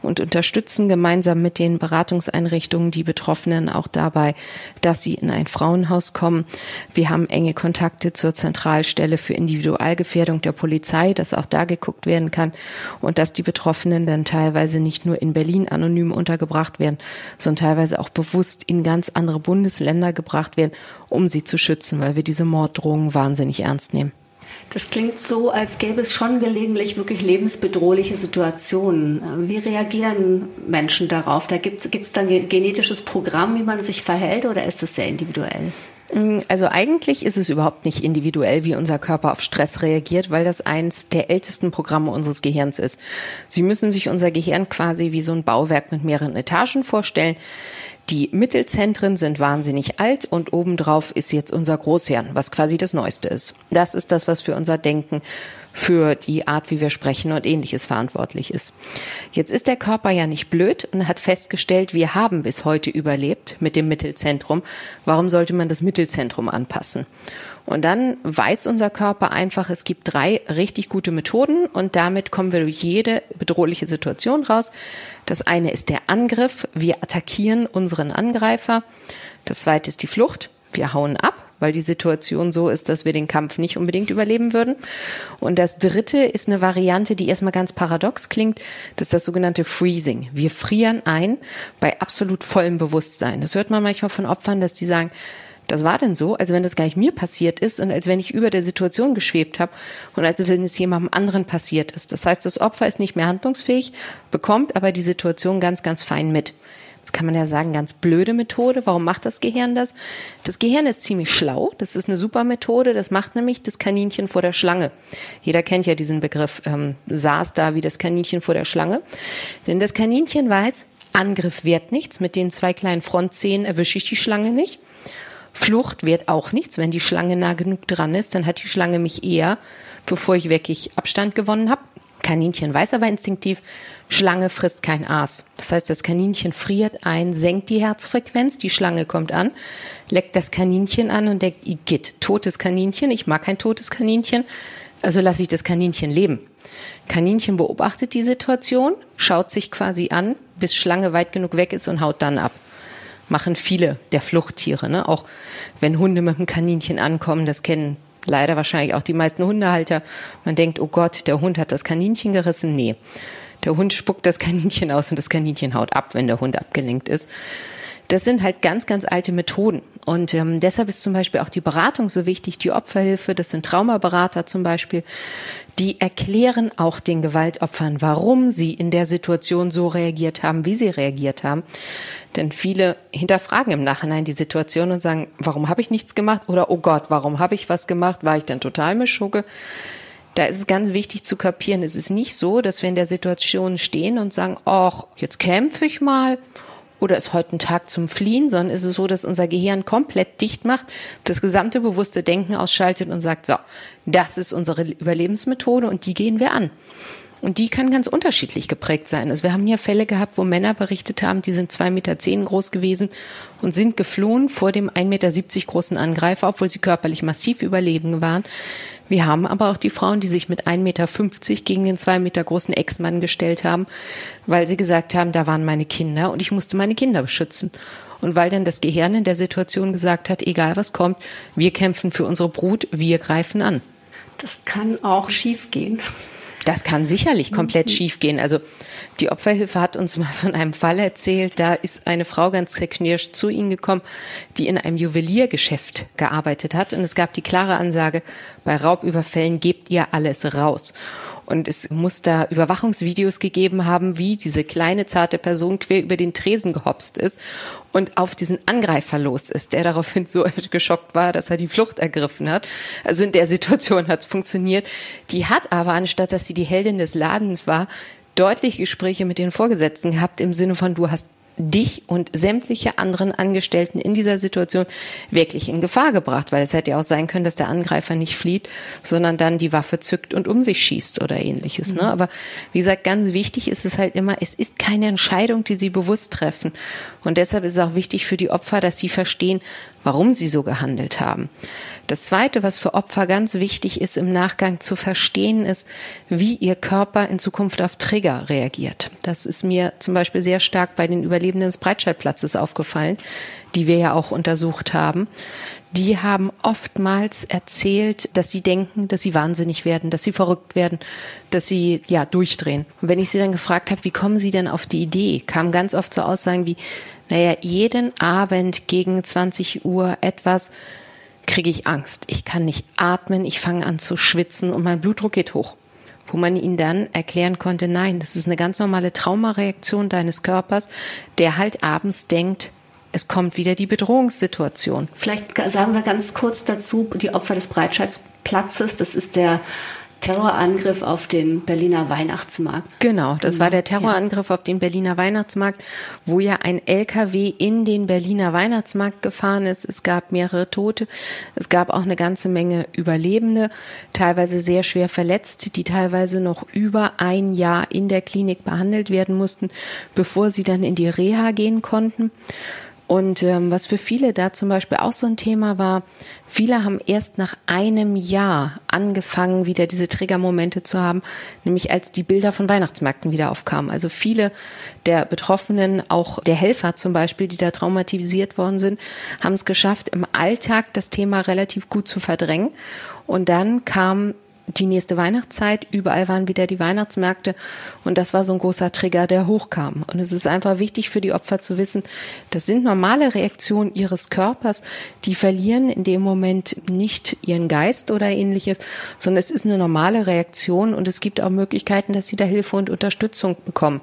und unterstützen gemeinsam mit den Beratungseinrichtungen die Betroffenen auch dabei, dass sie in ein Frauenhaus kommen. Wir haben enge Kontakte zur Zentralstelle für Individualgefährdung der Polizei, dass auch da geguckt werden kann und dass die Betroffenen dann teilweise nicht nur in Berlin anonym untergebracht werden, sondern teilweise auch bewusst in ganz andere Bundesländer gebracht werden, um sie zu schützen, weil wir diese Morddrohungen wahnsinnig ernst nehmen. Das klingt so, als gäbe es schon gelegentlich wirklich lebensbedrohliche Situationen. Wie reagieren Menschen darauf? Da gibt es dann ein genetisches Programm, wie man sich verhält, oder ist das sehr individuell? Mm, also eigentlich ist es überhaupt nicht individuell, wie unser Körper auf Stress reagiert, weil das eins der ältesten Programme unseres Gehirns ist. Sie müssen sich unser Gehirn quasi wie so ein Bauwerk mit mehreren Etagen vorstellen. Die Mittelzentren sind wahnsinnig alt und obendrauf ist jetzt unser Großhirn, was quasi das Neueste ist. Das ist das, was für unser Denken, für die Art, wie wir sprechen und ähnliches verantwortlich ist. Jetzt ist der Körper ja nicht blöd und hat festgestellt, wir haben bis heute überlebt mit dem Mittelzentrum. Warum sollte man das Mittelzentrum anpassen? Und dann weiß unser Körper einfach, es gibt drei richtig gute Methoden und damit kommen wir durch jede bedrohliche Situation raus. Das eine ist der Angriff. Wir attackieren unseren Angreifer. Das zweite ist die Flucht. Wir hauen ab, weil die Situation so ist, dass wir den Kampf nicht unbedingt überleben würden. Und das dritte ist eine Variante, die erstmal ganz paradox klingt. Das ist das sogenannte Freezing. Wir frieren ein bei absolut vollem Bewusstsein. Das hört man manchmal von Opfern, dass die sagen, das war denn so, als wenn das gar nicht mir passiert ist und als wenn ich über der Situation geschwebt habe und als wenn es jemandem anderen passiert ist. Das heißt, das Opfer ist nicht mehr handlungsfähig, bekommt aber die Situation ganz, ganz fein mit. Jetzt kann man ja sagen, ganz blöde Methode. Warum macht das Gehirn das? Das Gehirn ist ziemlich schlau. Das ist eine super Methode. Das macht nämlich das Kaninchen vor der Schlange. Jeder kennt ja diesen Begriff, ähm, saß da wie das Kaninchen vor der Schlange. Denn das Kaninchen weiß, Angriff wert nichts. Mit den zwei kleinen Frontzähnen erwische ich die Schlange nicht. Flucht wert auch nichts. Wenn die Schlange nah genug dran ist, dann hat die Schlange mich eher, bevor ich wirklich Abstand gewonnen habe. Kaninchen weiß aber instinktiv, Schlange frisst kein Aas. Das heißt, das Kaninchen friert ein, senkt die Herzfrequenz, die Schlange kommt an, leckt das Kaninchen an und denkt, Igitt, totes Kaninchen, ich mag kein totes Kaninchen, also lasse ich das Kaninchen leben. Kaninchen beobachtet die Situation, schaut sich quasi an, bis Schlange weit genug weg ist und haut dann ab. Machen viele der Fluchttiere, ne? Auch wenn Hunde mit dem Kaninchen ankommen, das kennen leider wahrscheinlich auch die meisten Hundehalter. Man denkt, oh Gott, der Hund hat das Kaninchen gerissen. Nee. Der Hund spuckt das Kaninchen aus und das Kaninchen haut ab, wenn der Hund abgelenkt ist. Das sind halt ganz, ganz alte Methoden. Und ähm, deshalb ist zum Beispiel auch die Beratung so wichtig, die Opferhilfe, das sind Traumaberater zum Beispiel, die erklären auch den Gewaltopfern, warum sie in der Situation so reagiert haben, wie sie reagiert haben. Denn viele hinterfragen im Nachhinein die Situation und sagen, warum habe ich nichts gemacht? Oder, oh Gott, warum habe ich was gemacht? War ich denn total mischugge? Da ist es ganz wichtig zu kapieren, es ist nicht so, dass wir in der Situation stehen und sagen, ach, jetzt kämpfe ich mal oder ist heute ein Tag zum Fliehen, sondern ist es so, dass unser Gehirn komplett dicht macht, das gesamte bewusste Denken ausschaltet und sagt, so, das ist unsere Überlebensmethode und die gehen wir an. Und die kann ganz unterschiedlich geprägt sein. Also wir haben hier Fälle gehabt, wo Männer berichtet haben, die sind zwei Meter zehn groß gewesen und sind geflohen vor dem ein Meter siebzig großen Angreifer, obwohl sie körperlich massiv überleben waren. Wir haben aber auch die Frauen, die sich mit 1,50 Meter gegen den zwei Meter großen Ex-Mann gestellt haben, weil sie gesagt haben, da waren meine Kinder und ich musste meine Kinder beschützen. Und weil dann das Gehirn in der Situation gesagt hat, egal was kommt, wir kämpfen für unsere Brut, wir greifen an. Das kann auch schiefgehen. Das kann sicherlich komplett mhm. schiefgehen. Also die Opferhilfe hat uns mal von einem Fall erzählt. Da ist eine Frau ganz zerknirscht zu ihnen gekommen, die in einem Juweliergeschäft gearbeitet hat. Und es gab die klare Ansage, bei Raubüberfällen gebt ihr alles raus. Und es muss da Überwachungsvideos gegeben haben, wie diese kleine zarte Person quer über den Tresen gehopst ist und auf diesen Angreifer los ist, der daraufhin so geschockt war, dass er die Flucht ergriffen hat. Also in der Situation hat es funktioniert. Die hat aber, anstatt dass sie die Heldin des Ladens war, deutlich Gespräche mit den Vorgesetzten gehabt im Sinne von, du hast dich und sämtliche anderen Angestellten in dieser Situation wirklich in Gefahr gebracht, weil es hätte ja auch sein können, dass der Angreifer nicht flieht, sondern dann die Waffe zückt und um sich schießt oder ähnliches. Ne? Mhm. Ne? Aber wie gesagt, ganz wichtig ist es halt immer, es ist keine Entscheidung, die sie bewusst treffen. Und deshalb ist es auch wichtig für die Opfer, dass sie verstehen, warum sie so gehandelt haben. Das Zweite, was für Opfer ganz wichtig ist im Nachgang zu verstehen, ist, wie ihr Körper in Zukunft auf Trigger reagiert. Das ist mir zum Beispiel sehr stark bei den Überlebenden des Breitscheidplatzes aufgefallen, die wir ja auch untersucht haben. Die haben oftmals erzählt, dass sie denken, dass sie wahnsinnig werden, dass sie verrückt werden, dass sie ja durchdrehen. Und wenn ich sie dann gefragt habe, wie kommen sie denn auf die Idee, kamen ganz oft so Aussagen wie, naja, jeden Abend gegen 20 Uhr etwas, kriege ich Angst. Ich kann nicht atmen, ich fange an zu schwitzen und mein Blutdruck geht hoch. Wo man ihnen dann erklären konnte, nein, das ist eine ganz normale Traumareaktion deines Körpers, der halt abends denkt, es kommt wieder die Bedrohungssituation. Vielleicht sagen wir ganz kurz dazu, die Opfer des Breitscheidplatzes, das ist der Terrorangriff auf den Berliner Weihnachtsmarkt. Genau, das war der Terrorangriff auf den Berliner Weihnachtsmarkt, wo ja ein LKW in den Berliner Weihnachtsmarkt gefahren ist. Es gab mehrere Tote. Es gab auch eine ganze Menge Überlebende, teilweise sehr schwer verletzt, die teilweise noch über ein Jahr in der Klinik behandelt werden mussten, bevor sie dann in die Reha gehen konnten. Und ähm, was für viele da zum Beispiel auch so ein Thema war, viele haben erst nach einem Jahr angefangen, wieder diese Triggermomente zu haben, nämlich als die Bilder von Weihnachtsmärkten wieder aufkamen. Also viele der Betroffenen, auch der Helfer zum Beispiel, die da traumatisiert worden sind, haben es geschafft, im Alltag das Thema relativ gut zu verdrängen. Und dann kam die nächste Weihnachtszeit, überall waren wieder die Weihnachtsmärkte und das war so ein großer Trigger, der hochkam. Und es ist einfach wichtig für die Opfer zu wissen, das sind normale Reaktionen ihres Körpers, die verlieren in dem Moment nicht ihren Geist oder ähnliches, sondern es ist eine normale Reaktion und es gibt auch Möglichkeiten, dass sie da Hilfe und Unterstützung bekommen.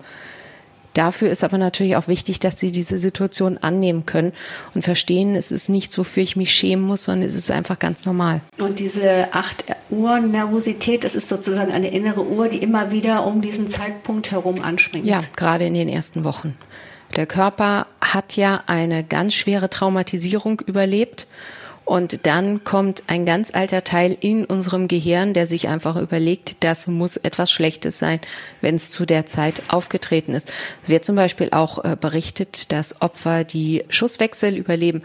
Dafür ist aber natürlich auch wichtig, dass sie diese Situation annehmen können und verstehen, es ist nichts, wofür ich mich schämen muss, sondern es ist einfach ganz normal. Und diese 8 Uhr Nervosität, das ist sozusagen eine innere Uhr, die immer wieder um diesen Zeitpunkt herum anspringt. Ja, gerade in den ersten Wochen. Der Körper hat ja eine ganz schwere Traumatisierung überlebt und dann kommt ein ganz alter Teil in unserem Gehirn, der sich einfach überlegt, das muss etwas Schlechtes sein, wenn es zu der Zeit aufgetreten ist. Es wird zum Beispiel auch äh, berichtet, dass Opfer, die Schusswechsel überleben,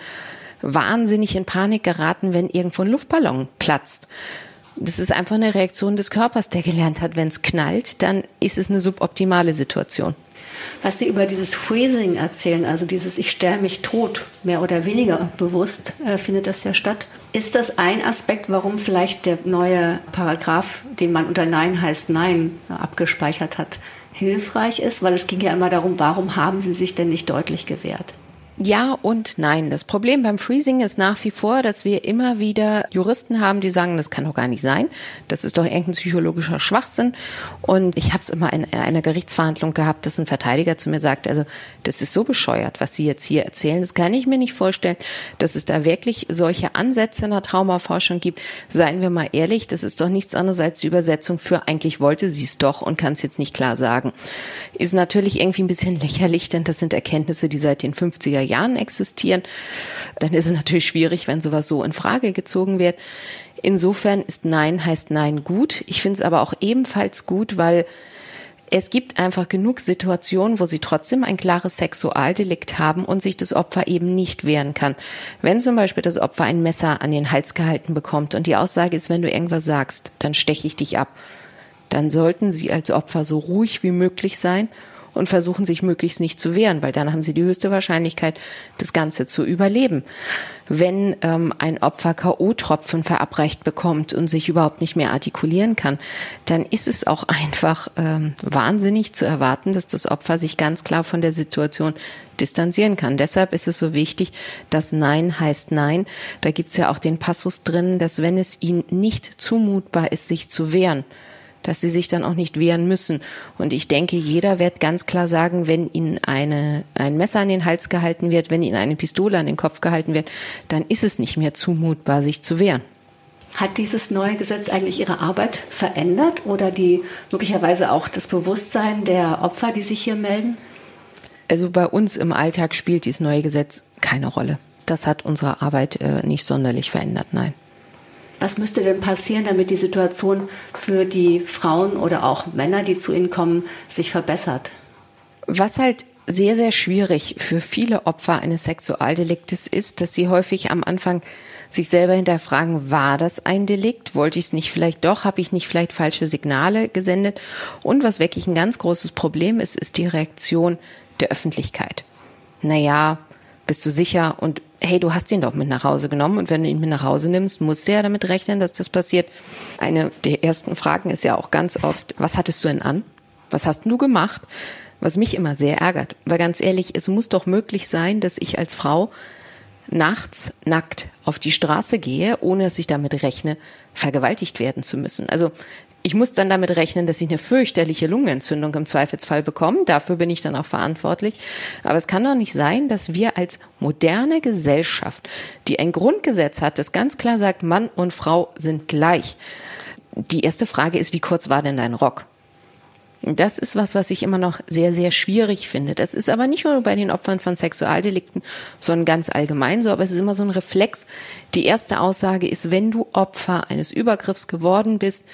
wahnsinnig in Panik geraten, wenn irgendwo ein Luftballon platzt. Das ist einfach eine Reaktion des Körpers, der gelernt hat, wenn es knallt, dann ist es eine suboptimale Situation was Sie über dieses Freezing erzählen, also dieses Ich stelle mich tot, mehr oder weniger bewusst äh, findet das ja statt. Ist das ein Aspekt, warum vielleicht der neue Paragraph, den man unter Nein heißt Nein abgespeichert hat, hilfreich ist? Weil es ging ja immer darum, warum haben Sie sich denn nicht deutlich gewehrt? Ja und nein. Das Problem beim Freezing ist nach wie vor, dass wir immer wieder Juristen haben, die sagen, das kann doch gar nicht sein. Das ist doch irgendein psychologischer Schwachsinn. Und ich habe es immer in, einer Gerichtsverhandlung gehabt, dass ein Verteidiger zu mir sagt, also das ist so bescheuert, was Sie jetzt hier erzählen. Das kann ich mir nicht vorstellen, dass es da wirklich solche Ansätze in der Traumaforschung gibt. Seien wir mal ehrlich, das ist doch nichts anderes als die Übersetzung für eigentlich wollte sie es doch und kann es jetzt nicht klar sagen. Ist natürlich irgendwie ein bisschen lächerlich, denn das sind Erkenntnisse, die seit den 50er Jahren existieren, dann ist es natürlich schwierig, wenn sowas so in Frage gezogen wird. Insofern ist Nein heißt Nein gut. Ich finde es aber auch ebenfalls gut, weil es gibt einfach genug Situationen, wo sie trotzdem ein klares Sexualdelikt haben und sich das Opfer eben nicht wehren kann. Wenn zum Beispiel das Opfer ein Messer an den Hals gehalten bekommt und die Aussage ist, wenn du irgendwas sagst, dann steche ich dich ab, dann sollten sie als Opfer so ruhig wie möglich sein und versuchen sich möglichst nicht zu wehren, weil dann haben sie die höchste Wahrscheinlichkeit, das Ganze zu überleben. Wenn ähm, ein Opfer K.O.-Tropfen verabreicht bekommt und sich überhaupt nicht mehr artikulieren kann, dann ist es auch einfach ähm, wahnsinnig zu erwarten, dass das Opfer sich ganz klar von der Situation distanzieren kann. Deshalb ist es so wichtig, dass Nein heißt Nein. Da gibt's ja auch den Passus drin, dass wenn es ihnen nicht zumutbar ist, sich zu wehren, dass sie sich dann auch nicht wehren müssen. Und ich denke, jeder wird ganz klar sagen, wenn ihnen eine, ein Messer an den Hals gehalten wird, wenn ihnen eine Pistole an den Kopf gehalten wird, dann ist es nicht mehr zumutbar, sich zu wehren. Hat dieses neue Gesetz eigentlich Ihre Arbeit verändert oder die möglicherweise auch das Bewusstsein der Opfer, die sich hier melden? Also bei uns im Alltag spielt dieses neue Gesetz keine Rolle. Das hat unsere Arbeit äh, nicht sonderlich verändert, nein. Was müsste denn passieren, damit die Situation für die Frauen oder auch Männer, die zu Ihnen kommen, sich verbessert? Was halt sehr, sehr schwierig für viele Opfer eines Sexualdeliktes ist, dass sie häufig am Anfang sich selber hinterfragen, war das ein Delikt? Wollte ich es nicht vielleicht doch? Habe ich nicht vielleicht falsche Signale gesendet? Und was wirklich ein ganz großes Problem ist, ist die Reaktion der Öffentlichkeit. Naja, bist du sicher? Und hey, du hast ihn doch mit nach Hause genommen und wenn du ihn mit nach Hause nimmst, musst du ja damit rechnen, dass das passiert. Eine der ersten Fragen ist ja auch ganz oft, was hattest du denn an? Was hast du gemacht? Was mich immer sehr ärgert, weil ganz ehrlich, es muss doch möglich sein, dass ich als Frau nachts nackt auf die Straße gehe, ohne dass ich damit rechne, vergewaltigt werden zu müssen. Also ich muss dann damit rechnen, dass ich eine fürchterliche Lungenentzündung im Zweifelsfall bekomme. Dafür bin ich dann auch verantwortlich. Aber es kann doch nicht sein, dass wir als moderne Gesellschaft, die ein Grundgesetz hat, das ganz klar sagt, Mann und Frau sind gleich. Die erste Frage ist, wie kurz war denn dein Rock? Das ist was, was ich immer noch sehr, sehr schwierig finde. Das ist aber nicht nur bei den Opfern von Sexualdelikten, sondern ganz allgemein so. Aber es ist immer so ein Reflex. Die erste Aussage ist, wenn du Opfer eines Übergriffs geworden bist,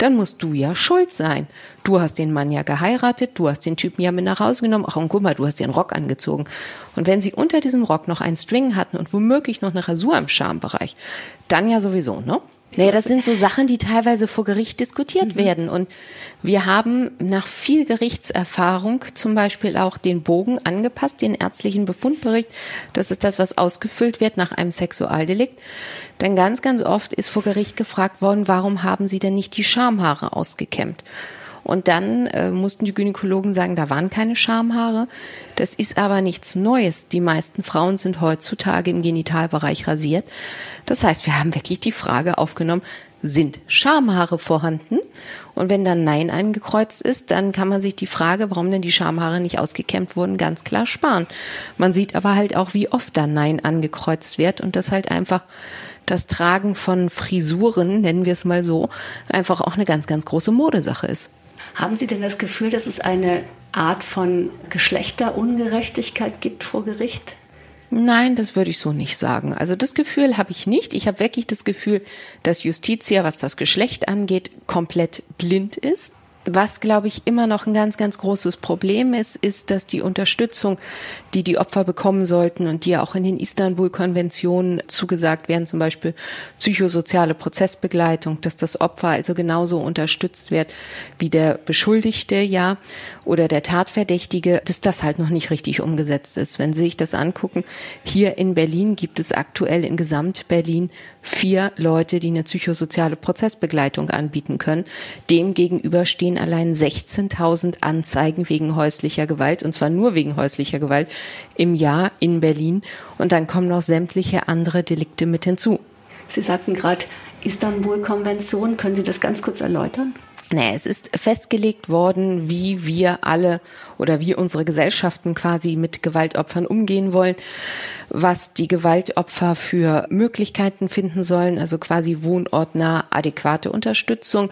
dann musst du ja schuld sein. Du hast den Mann ja geheiratet, du hast den Typen ja mit nach Hause genommen. Ach, und guck mal, du hast einen Rock angezogen. Und wenn sie unter diesem Rock noch einen String hatten und womöglich noch eine Rasur im Schambereich, dann ja sowieso, ne? Naja, das sind so Sachen, die teilweise vor Gericht diskutiert mhm. werden. Und wir haben nach viel Gerichtserfahrung zum Beispiel auch den Bogen angepasst, den ärztlichen Befundbericht. Das ist das, was ausgefüllt wird nach einem Sexualdelikt. Denn ganz, ganz oft ist vor Gericht gefragt worden, warum haben Sie denn nicht die Schamhaare ausgekämmt? Und dann äh, mussten die Gynäkologen sagen, da waren keine Schamhaare. Das ist aber nichts Neues. Die meisten Frauen sind heutzutage im Genitalbereich rasiert. Das heißt, wir haben wirklich die Frage aufgenommen, sind Schamhaare vorhanden? Und wenn dann Nein eingekreuzt ist, dann kann man sich die Frage, warum denn die Schamhaare nicht ausgekämmt wurden, ganz klar sparen. Man sieht aber halt auch, wie oft dann Nein angekreuzt wird und das halt einfach das Tragen von Frisuren, nennen wir es mal so, einfach auch eine ganz, ganz große Modesache ist. Haben Sie denn das Gefühl, dass es eine Art von Geschlechterungerechtigkeit gibt vor Gericht? Nein, das würde ich so nicht sagen. Also das Gefühl habe ich nicht. Ich habe wirklich das Gefühl, dass Justitia, was das Geschlecht angeht, komplett blind ist. Was, glaube ich, immer noch ein ganz, ganz großes Problem ist, ist, dass die Unterstützung, die die Opfer bekommen sollten und die ja auch in den Istanbul-Konventionen zugesagt werden, zum Beispiel psychosoziale Prozessbegleitung, dass das Opfer also genauso unterstützt wird wie der Beschuldigte, ja, oder der Tatverdächtige, dass das halt noch nicht richtig umgesetzt ist. Wenn Sie sich das angucken, hier in Berlin gibt es aktuell in Gesamt-Berlin vier Leute, die eine psychosoziale Prozessbegleitung anbieten können. Dem gegenüber stehen allein 16.000 Anzeigen wegen häuslicher Gewalt, und zwar nur wegen häuslicher Gewalt im Jahr in Berlin. Und dann kommen noch sämtliche andere Delikte mit hinzu. Sie sagten gerade Istanbul-Konvention. Können Sie das ganz kurz erläutern? Nee, es ist festgelegt worden, wie wir alle oder wie unsere Gesellschaften quasi mit Gewaltopfern umgehen wollen, was die Gewaltopfer für Möglichkeiten finden sollen, also quasi wohnortnah adäquate Unterstützung,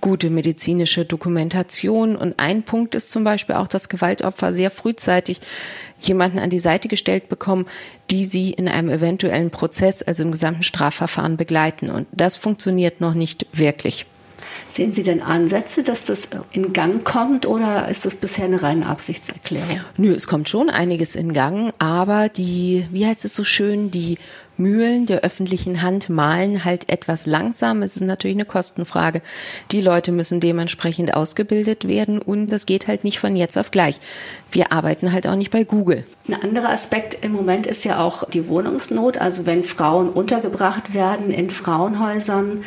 gute medizinische Dokumentation. Und ein Punkt ist zum Beispiel auch, dass Gewaltopfer sehr frühzeitig jemanden an die Seite gestellt bekommen, die sie in einem eventuellen Prozess, also im gesamten Strafverfahren begleiten. Und das funktioniert noch nicht wirklich. Sehen Sie denn Ansätze, dass das in Gang kommt oder ist das bisher eine reine Absichtserklärung? Nö, es kommt schon einiges in Gang, aber die, wie heißt es so schön, die Mühlen der öffentlichen Hand malen halt etwas langsam. Es ist natürlich eine Kostenfrage. Die Leute müssen dementsprechend ausgebildet werden und das geht halt nicht von jetzt auf gleich. Wir arbeiten halt auch nicht bei Google. Ein anderer Aspekt im Moment ist ja auch die Wohnungsnot. Also wenn Frauen untergebracht werden in Frauenhäusern,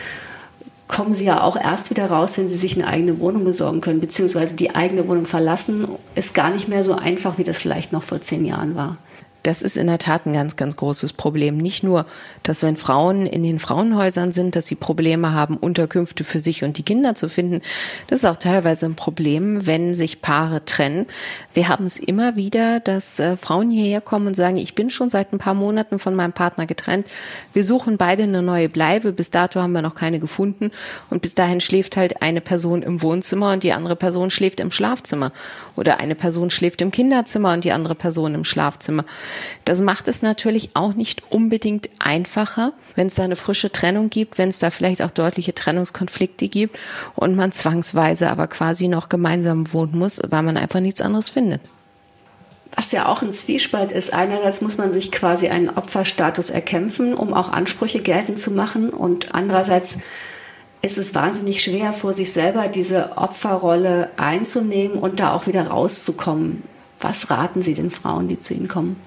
kommen sie ja auch erst wieder raus, wenn sie sich eine eigene Wohnung besorgen können, beziehungsweise die eigene Wohnung verlassen, ist gar nicht mehr so einfach, wie das vielleicht noch vor zehn Jahren war. Das ist in der Tat ein ganz, ganz großes Problem. Nicht nur, dass wenn Frauen in den Frauenhäusern sind, dass sie Probleme haben, Unterkünfte für sich und die Kinder zu finden. Das ist auch teilweise ein Problem, wenn sich Paare trennen. Wir haben es immer wieder, dass äh, Frauen hierher kommen und sagen, ich bin schon seit ein paar Monaten von meinem Partner getrennt. Wir suchen beide eine neue Bleibe. Bis dato haben wir noch keine gefunden. Und bis dahin schläft halt eine Person im Wohnzimmer und die andere Person schläft im Schlafzimmer. Oder eine Person schläft im Kinderzimmer und die andere Person im Schlafzimmer. Das macht es natürlich auch nicht unbedingt einfacher, wenn es da eine frische Trennung gibt, wenn es da vielleicht auch deutliche Trennungskonflikte gibt und man zwangsweise aber quasi noch gemeinsam wohnen muss, weil man einfach nichts anderes findet. Was ja auch ein Zwiespalt ist. Einerseits muss man sich quasi einen Opferstatus erkämpfen, um auch Ansprüche geltend zu machen. Und andererseits ist es wahnsinnig schwer, vor sich selber diese Opferrolle einzunehmen und da auch wieder rauszukommen. Was raten Sie den Frauen, die zu Ihnen kommen?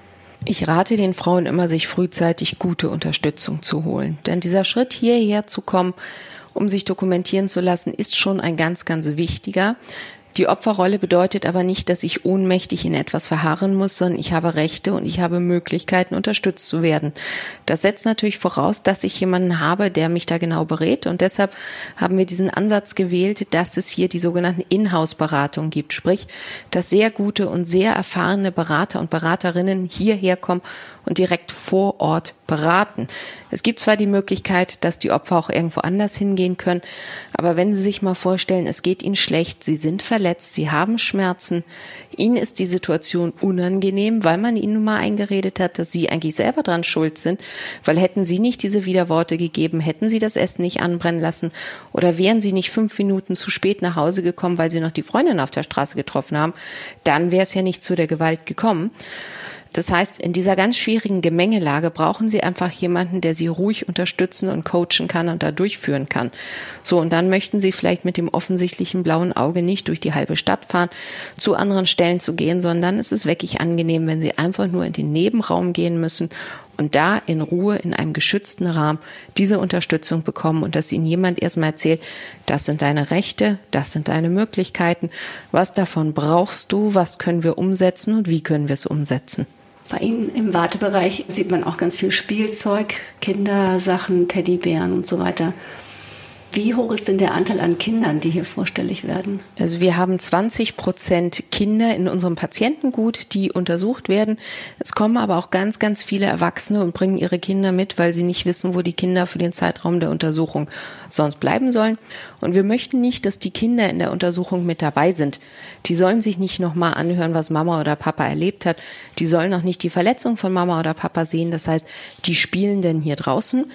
Ich rate den Frauen immer, sich frühzeitig gute Unterstützung zu holen. Denn dieser Schritt hierher zu kommen, um sich dokumentieren zu lassen, ist schon ein ganz, ganz wichtiger. Die Opferrolle bedeutet aber nicht, dass ich ohnmächtig in etwas verharren muss, sondern ich habe Rechte und ich habe Möglichkeiten, unterstützt zu werden. Das setzt natürlich voraus, dass ich jemanden habe, der mich da genau berät. Und deshalb haben wir diesen Ansatz gewählt, dass es hier die sogenannten Inhouse-Beratungen gibt. Sprich, dass sehr gute und sehr erfahrene Berater und Beraterinnen hierher kommen und direkt vor Ort beraten. Es gibt zwar die Möglichkeit, dass die Opfer auch irgendwo anders hingehen können, aber wenn Sie sich mal vorstellen, es geht Ihnen schlecht, Sie sind verletzt, Sie haben Schmerzen, Ihnen ist die Situation unangenehm, weil man Ihnen nun mal eingeredet hat, dass Sie eigentlich selber dran schuld sind, weil hätten Sie nicht diese Widerworte gegeben, hätten Sie das Essen nicht anbrennen lassen oder wären Sie nicht fünf Minuten zu spät nach Hause gekommen, weil Sie noch die Freundin auf der Straße getroffen haben, dann wäre es ja nicht zu der Gewalt gekommen Das heißt, in dieser ganz schwierigen Gemengelage brauchen Sie einfach jemanden, der Sie ruhig unterstützen und coachen kann und da durchführen kann. So, und dann möchten Sie vielleicht mit dem offensichtlichen blauen Auge nicht durch die halbe Stadt fahren, zu anderen Stellen zu gehen, sondern es ist wirklich angenehm, wenn Sie einfach nur in den Nebenraum gehen müssen und da in Ruhe in einem geschützten Rahmen diese Unterstützung bekommen und dass ihnen jemand erstmal erzählt, das sind deine Rechte, das sind deine Möglichkeiten, was davon brauchst du, was können wir umsetzen und wie können wir es umsetzen. Bei Ihnen im Wartebereich sieht man auch ganz viel Spielzeug, Kindersachen, Teddybären und so weiter. Wie hoch ist denn der Anteil an Kindern, die hier vorstellig werden? Also wir haben 20 Prozent Kinder in unserem Patientengut, die untersucht werden. Es kommen aber auch ganz, ganz viele Erwachsene und bringen ihre Kinder mit, weil sie nicht wissen, wo die Kinder für den Zeitraum der Untersuchung sonst bleiben sollen. Und wir möchten nicht, dass die Kinder in der Untersuchung mit dabei sind. Die sollen sich nicht nochmal anhören, was Mama oder Papa erlebt hat. Die sollen auch nicht die Verletzung von Mama oder Papa sehen. Das heißt, die spielen denn hier draußen.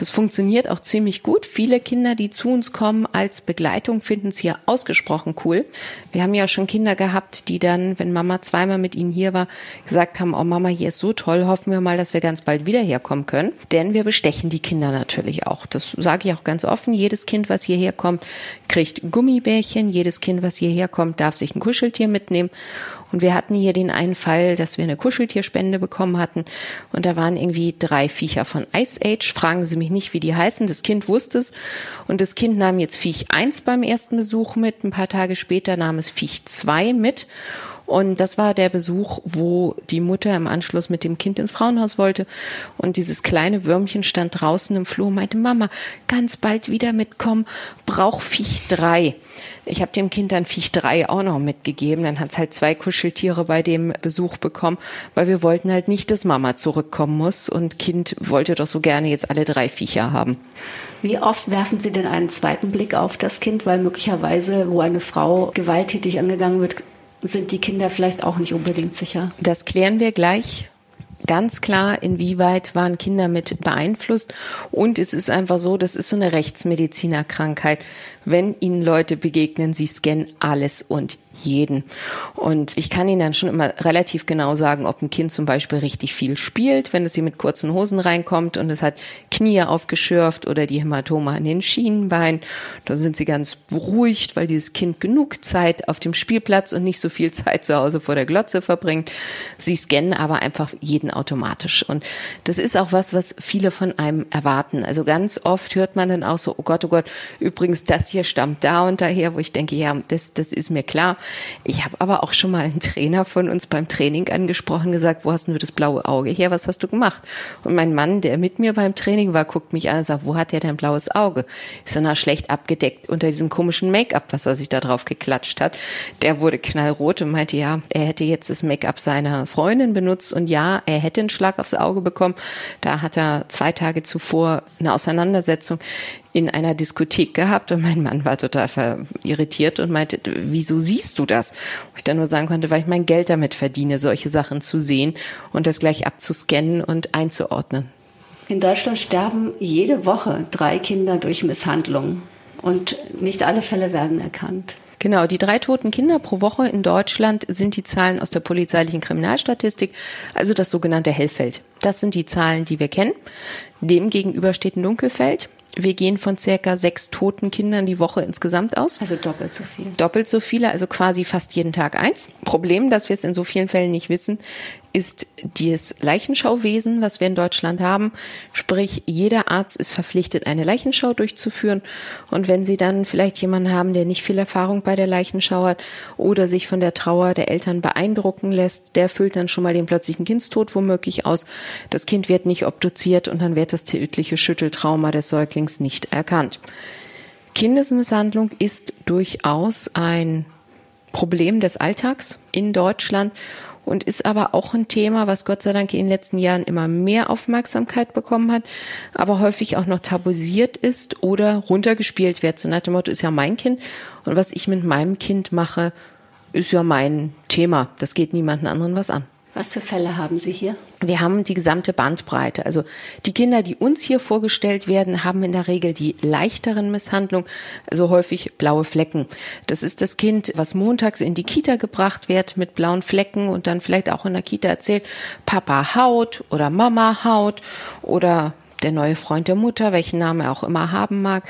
Das funktioniert auch ziemlich gut. Viele Kinder, die zu uns kommen als Begleitung, finden es hier ausgesprochen cool. Wir haben ja schon Kinder gehabt, die dann, wenn Mama zweimal mit ihnen hier war, gesagt haben, oh Mama, hier ist so toll, hoffen wir mal, dass wir ganz bald wieder herkommen können. Denn wir bestechen die Kinder natürlich auch. Das sage ich auch ganz offen. Jedes Kind, was hierher kommt, kriegt Gummibärchen. Jedes Kind, was hierher kommt, darf sich ein Kuscheltier mitnehmen. Und wir hatten hier den einen Fall, dass wir eine Kuscheltierspende bekommen hatten. Und da waren irgendwie drei Viecher von Ice Age. Fragen Sie mich nicht, wie die heißen. Das Kind wusste es. Und das Kind nahm jetzt Viech 1 beim ersten Besuch mit. Ein paar Tage später nahm es Viech 2 mit. Und das war der Besuch, wo die Mutter im Anschluss mit dem Kind ins Frauenhaus wollte. Und dieses kleine Würmchen stand draußen im Flur und meinte, Mama, ganz bald wieder mitkommen, brauch Viech drei. Ich habe dem Kind dann Viech drei auch noch mitgegeben. Dann hat's halt zwei Kuscheltiere bei dem Besuch bekommen, weil wir wollten halt nicht, dass Mama zurückkommen muss. Und Kind wollte doch so gerne jetzt alle drei Viecher haben. Wie oft werfen Sie denn einen zweiten Blick auf das Kind, weil möglicherweise, wo eine Frau gewalttätig angegangen wird, sind die Kinder vielleicht auch nicht unbedingt sicher. Das klären wir gleich ganz klar, inwieweit waren Kinder mit beeinflusst. Und es ist einfach so, das ist so eine Rechtsmedizinerkrankheit. Wenn Ihnen Leute begegnen, Sie scannen alles und jeden. Und ich kann Ihnen dann schon immer relativ genau sagen, ob ein Kind zum Beispiel richtig viel spielt, wenn es hier mit kurzen Hosen reinkommt und es hat Knie aufgeschürft oder die Hämatome an den Schienenbeinen. Da sind Sie ganz beruhigt, weil dieses Kind genug Zeit auf dem Spielplatz und nicht so viel Zeit zu Hause vor der Glotze verbringt. Sie scannen aber einfach jeden automatisch. Und das ist auch was, was viele von einem erwarten. Also ganz oft hört man dann auch so, oh Gott, oh Gott, übrigens, das hier stammt da und daher, wo ich denke, ja, das, das ist mir klar. Ich habe aber auch schon mal einen Trainer von uns beim Training angesprochen, gesagt, wo hast du das blaue Auge her? Was hast du gemacht? Und mein Mann, der mit mir beim Training war, guckt mich an und sagt, wo hat der denn blaues Auge? Ist er schlecht abgedeckt unter diesem komischen Make-up, was er sich da drauf geklatscht hat. Der wurde knallrot und meinte, ja, er hätte jetzt das Make-up seiner Freundin benutzt und ja, er hätte einen Schlag aufs Auge bekommen. Da hat er zwei Tage zuvor eine Auseinandersetzung in einer Diskothek gehabt und mein Mann war total irritiert und meinte, wieso siehst du das? Und ich dann nur sagen konnte, weil ich mein Geld damit verdiene, solche Sachen zu sehen und das gleich abzuscannen und einzuordnen. In Deutschland sterben jede Woche drei Kinder durch Misshandlung und nicht alle Fälle werden erkannt. Genau, die drei toten Kinder pro Woche in Deutschland sind die Zahlen aus der polizeilichen Kriminalstatistik, also das sogenannte Hellfeld. Das sind die Zahlen, die wir kennen. Demgegenüber steht ein Dunkelfeld. Wir gehen von circa sechs toten Kindern die Woche insgesamt aus. Also doppelt so viel. Doppelt so viele, also quasi fast jeden Tag eins. Problem, dass wir es in so vielen Fällen nicht wissen, ist das Leichenschauwesen, was wir in Deutschland haben. Sprich, jeder Arzt ist verpflichtet, eine Leichenschau durchzuführen. Und wenn Sie dann vielleicht jemanden haben, der nicht viel Erfahrung bei der Leichenschau hat oder sich von der Trauer der Eltern beeindrucken lässt, der füllt dann schon mal den plötzlichen Kindstod womöglich aus. Das Kind wird nicht obduziert und dann wird das tödliche Schütteltrauma des Säuglings nicht erkannt. Kindesmisshandlung ist durchaus ein Problem des Alltags in Deutschland und ist aber auch ein Thema, was Gott sei Dank in den letzten Jahren immer mehr Aufmerksamkeit bekommen hat, aber häufig auch noch tabuisiert ist oder runtergespielt wird. So nach dem Motto ist ja mein Kind und was ich mit meinem Kind mache, ist ja mein Thema. Das geht niemanden anderen was an. Was für Fälle haben Sie hier? Wir haben die gesamte Bandbreite. Also die Kinder, die uns hier vorgestellt werden, haben in der Regel die leichteren Misshandlungen, also häufig blaue Flecken. Das ist das Kind, was montags in die Kita gebracht wird mit blauen Flecken und dann vielleicht auch in der Kita erzählt, Papa haut oder Mama haut oder der neue Freund der Mutter, welchen Namen er auch immer haben mag.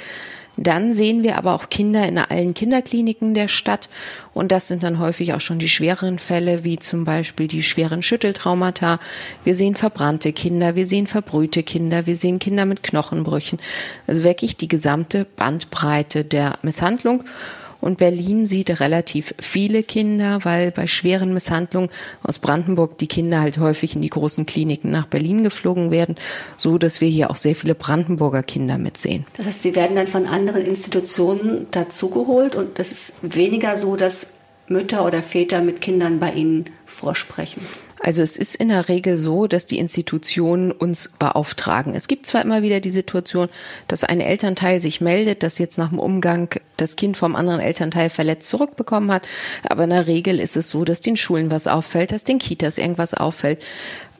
Dann sehen wir aber auch Kinder in allen Kinderkliniken der Stadt. Und das sind dann häufig auch schon die schwereren Fälle, wie zum Beispiel die schweren Schütteltraumata. Wir sehen verbrannte Kinder, wir sehen verbrühte Kinder, wir sehen Kinder mit Knochenbrüchen. Also wirklich die gesamte Bandbreite der Misshandlung. Und Berlin sieht relativ viele Kinder, weil bei schweren Misshandlungen aus Brandenburg die Kinder halt häufig in die großen Kliniken nach Berlin geflogen werden, so dass wir hier auch sehr viele Brandenburger Kinder mitsehen. Das heißt, sie werden dann von anderen Institutionen dazugeholt und das ist weniger so, dass Mütter oder Väter mit Kindern bei Ihnen vorsprechen. Also es ist in der Regel so, dass die Institutionen uns beauftragen. Es gibt zwar immer wieder die Situation, dass ein Elternteil sich meldet, dass jetzt nach dem Umgang das Kind vom anderen Elternteil verletzt zurückbekommen hat, aber in der Regel ist es so, dass den Schulen was auffällt, dass den Kitas irgendwas auffällt,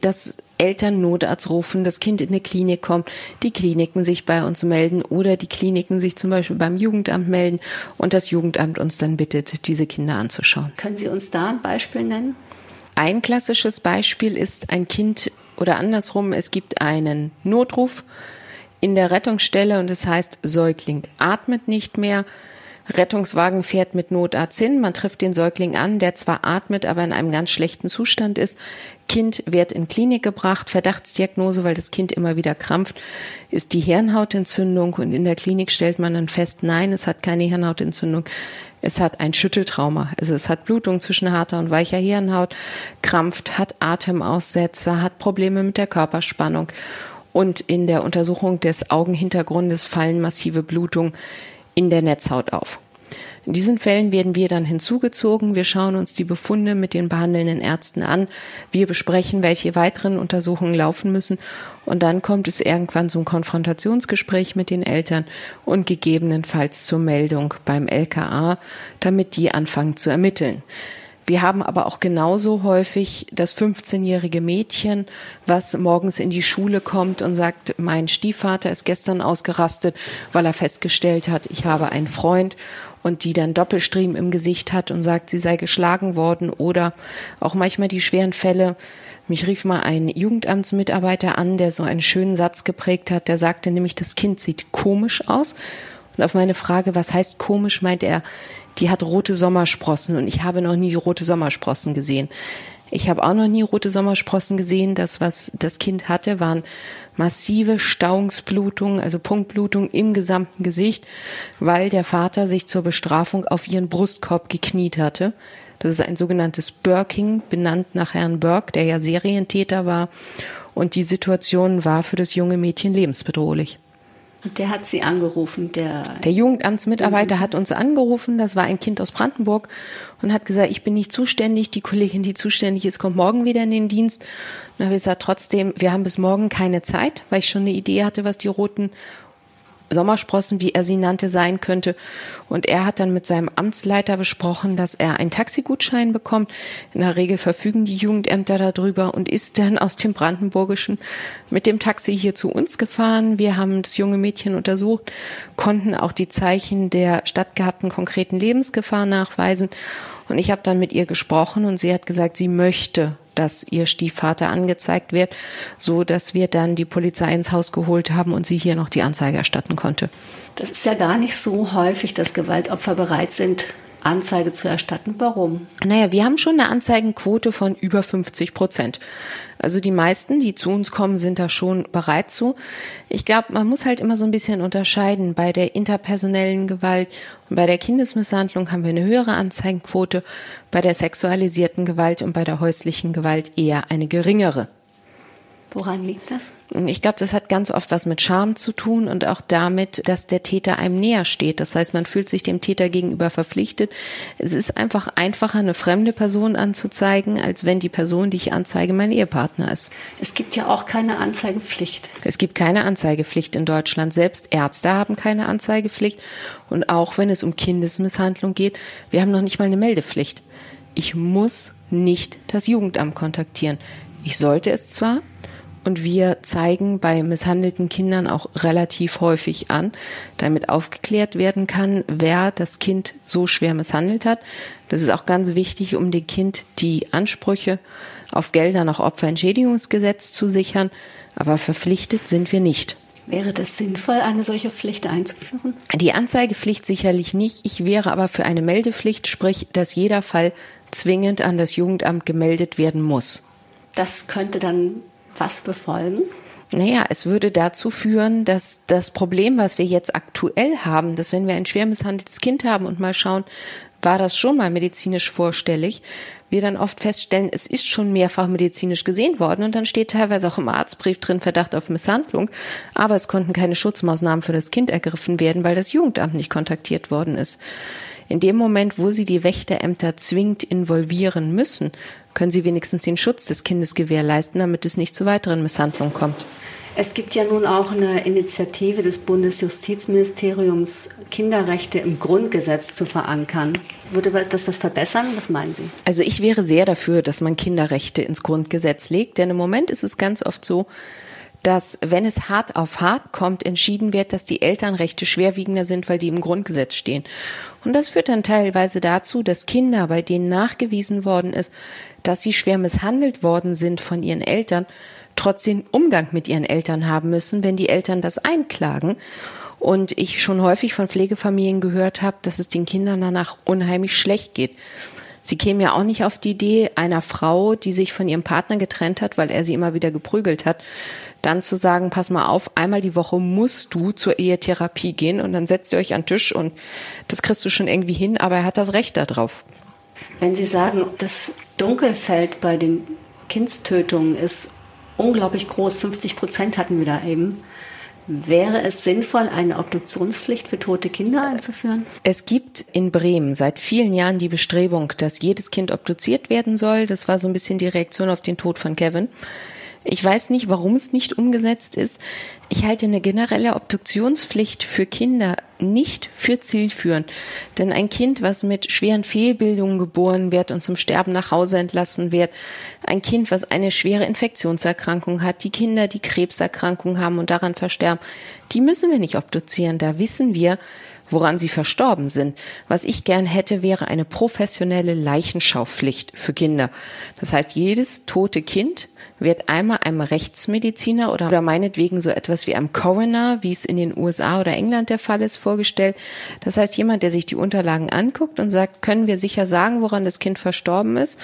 dass Eltern Notarzt rufen, das Kind in eine Klinik kommt, die Kliniken sich bei uns melden oder die Kliniken sich zum Beispiel beim Jugendamt melden und das Jugendamt uns dann bittet, diese Kinder anzuschauen. Können Sie uns da ein Beispiel nennen? Ein klassisches Beispiel ist ein Kind oder andersrum, es gibt einen Notruf in der Rettungsstelle und es heißt, Säugling atmet nicht mehr. Rettungswagen fährt mit Notarzt hin, man trifft den Säugling an, der zwar atmet, aber in einem ganz schlechten Zustand ist. Kind wird in Klinik gebracht, Verdachtsdiagnose, weil das Kind immer wieder krampft, ist die Hirnhautentzündung und in der Klinik stellt man dann fest, nein, es hat keine Hirnhautentzündung. Es hat ein Schütteltrauma. Also es hat Blutung zwischen harter und weicher Hirnhaut, krampft, hat Atemaussetzer, hat Probleme mit der Körperspannung. Und in der Untersuchung des Augenhintergrundes fallen massive Blutungen in der Netzhaut auf. In diesen Fällen werden wir dann hinzugezogen. Wir schauen uns die Befunde mit den behandelnden Ärzten an. Wir besprechen, welche weiteren Untersuchungen laufen müssen. Und dann kommt es irgendwann zum Konfrontationsgespräch mit den Eltern und gegebenenfalls zur Meldung beim LKA, damit die anfangen zu ermitteln. Wir haben aber auch genauso häufig das 15-jährige Mädchen, was morgens in die Schule kommt und sagt, mein Stiefvater ist gestern ausgerastet, weil er festgestellt hat, ich habe einen Freund und die dann Doppelstriemen im Gesicht hat und sagt, sie sei geschlagen worden oder auch manchmal die schweren Fälle. Mich rief mal ein Jugendamtsmitarbeiter an, der so einen schönen Satz geprägt hat, der sagte nämlich, das Kind sieht komisch aus. Und auf meine Frage, was heißt komisch, meint er, die hat rote Sommersprossen und ich habe noch nie rote Sommersprossen gesehen. Ich habe auch noch nie rote Sommersprossen gesehen. Das, was das Kind hatte, waren massive Stauungsblutungen, also Punktblutungen im gesamten Gesicht, weil der Vater sich zur Bestrafung auf ihren Brustkorb gekniet hatte. Das ist ein sogenanntes Burking, benannt nach Herrn Burke, der ja Serientäter war. Und die Situation war für das junge Mädchen lebensbedrohlich. Und der hat Sie angerufen, der. Der Jugendamtsmitarbeiter hat uns angerufen, das war ein Kind aus Brandenburg und hat gesagt, ich bin nicht zuständig, die Kollegin, die zuständig ist, kommt morgen wieder in den Dienst. Und dann habe ich gesagt, trotzdem, wir haben bis morgen keine Zeit, weil ich schon eine Idee hatte, was die roten Sommersprossen, wie er sie nannte, sein könnte. Und er hat dann mit seinem Amtsleiter besprochen, dass er einen Taxigutschein bekommt. In der Regel verfügen die Jugendämter darüber und ist dann aus dem Brandenburgischen mit dem Taxi hier zu uns gefahren. Wir haben das junge Mädchen untersucht, konnten auch die Zeichen der stattgehabten konkreten Lebensgefahr nachweisen. Und ich habe dann mit ihr gesprochen und sie hat gesagt, sie möchte dass ihr Stiefvater angezeigt wird, so dass wir dann die Polizei ins Haus geholt haben und sie hier noch die Anzeige erstatten konnte. Das ist ja gar nicht so häufig, dass Gewaltopfer bereit sind, Anzeige zu erstatten. Warum? Naja, wir haben schon eine Anzeigenquote von über 50 Prozent. Also die meisten, die zu uns kommen, sind da schon bereit zu. Ich glaube, man muss halt immer so ein bisschen unterscheiden. Bei der interpersonellen Gewalt und bei der Kindesmisshandlung haben wir eine höhere Anzeigenquote, bei der sexualisierten Gewalt und bei der häuslichen Gewalt eher eine geringere. Woran liegt das? Ich glaube, das hat ganz oft was mit Scham zu tun und auch damit, dass der Täter einem näher steht. Das heißt, man fühlt sich dem Täter gegenüber verpflichtet. Es ist einfach einfacher, eine fremde Person anzuzeigen, als wenn die Person, die ich anzeige, mein Ehepartner ist. Es gibt ja auch keine Anzeigepflicht. Es gibt keine Anzeigepflicht in Deutschland. Selbst Ärzte haben keine Anzeigepflicht. Und auch wenn es um Kindesmisshandlung geht, wir haben noch nicht mal eine Meldepflicht. ich muss nicht das Jugendamt kontaktieren. Ich sollte es zwar, und wir zeigen bei misshandelten Kindern auch relativ häufig an, damit aufgeklärt werden kann, wer das Kind so schwer misshandelt hat. Das ist auch ganz wichtig, um dem Kind die Ansprüche auf Gelder nach Opferentschädigungsgesetz zu sichern. Aber verpflichtet sind wir nicht. Wäre das sinnvoll, eine solche Pflicht einzuführen? Die Anzeigepflicht sicherlich nicht. Ich wäre aber für eine Meldepflicht, sprich, dass jeder Fall zwingend an das Jugendamt gemeldet werden muss. Das könnte dann was befolgen? Naja, es würde dazu führen, dass das Problem, was wir jetzt aktuell haben, dass wenn wir ein schwer misshandeltes Kind haben und mal schauen, war das schon mal medizinisch vorstellig, wir dann oft feststellen, es ist schon mehrfach medizinisch gesehen worden und dann steht teilweise auch im Arztbrief drin Verdacht auf Misshandlung, aber es konnten keine Schutzmaßnahmen für das Kind ergriffen werden, weil das Jugendamt nicht kontaktiert worden ist. In dem Moment, wo sie die Wächterämter zwingend involvieren müssen, können sie wenigstens den Schutz des Kindes gewährleisten, damit es nicht zu weiteren Misshandlungen kommt. Es gibt ja nun auch eine Initiative des Bundesjustizministeriums, Kinderrechte im Grundgesetz zu verankern. Würde das was verbessern? Was meinen Sie? Also ich wäre sehr dafür, dass man Kinderrechte ins Grundgesetz legt, denn im Moment ist es ganz oft so, dass, wenn es hart auf hart kommt, entschieden wird, dass die Elternrechte schwerwiegender sind, weil die im Grundgesetz stehen. Und das führt dann teilweise dazu, dass Kinder, bei denen nachgewiesen worden ist, dass sie schwer misshandelt worden sind von ihren Eltern, trotzdem Umgang mit ihren Eltern haben müssen, wenn die Eltern das einklagen. Und ich schon häufig von Pflegefamilien gehört habe, dass es den Kindern danach unheimlich schlecht geht. Sie kämen ja auch nicht auf die Idee, einer Frau, die sich von ihrem Partner getrennt hat, weil er sie immer wieder geprügelt hat, dann zu sagen, pass mal auf, einmal die Woche musst du zur Ehetherapie gehen und dann setzt ihr euch an den Tisch und das kriegst du schon irgendwie hin, aber er hat das Recht darauf. Wenn Sie sagen, das Dunkelfeld bei den Kindstötungen ist unglaublich groß, 50 Prozent hatten wir da eben, Wäre es sinnvoll, eine Obduktionspflicht für tote Kinder einzuführen? Es gibt in Bremen seit vielen Jahren die Bestrebung, dass jedes Kind obduziert werden soll. Das war so ein bisschen die Reaktion auf den Tod von Kevin. Ich weiß nicht, warum es nicht umgesetzt ist. Ich halte eine generelle Obduktionspflicht für Kinder nicht für zielführend. Denn ein Kind, was mit schweren Fehlbildungen geboren wird und zum Sterben nach Hause entlassen wird, ein Kind, was eine schwere Infektionserkrankung hat, die Kinder, die Krebserkrankungen haben und daran versterben, die müssen wir nicht obduzieren. Da wissen wir, woran sie verstorben sind. Was ich gern hätte, wäre eine professionelle Leichenschaupflicht für Kinder. Das heißt, jedes tote Kind wird einmal einem Rechtsmediziner oder, oder meinetwegen so etwas wie einem Coroner, wie es in den USA oder England der Fall ist, vorgestellt. Das heißt, jemand, der sich die Unterlagen anguckt und sagt, können wir sicher sagen, woran das Kind verstorben ist,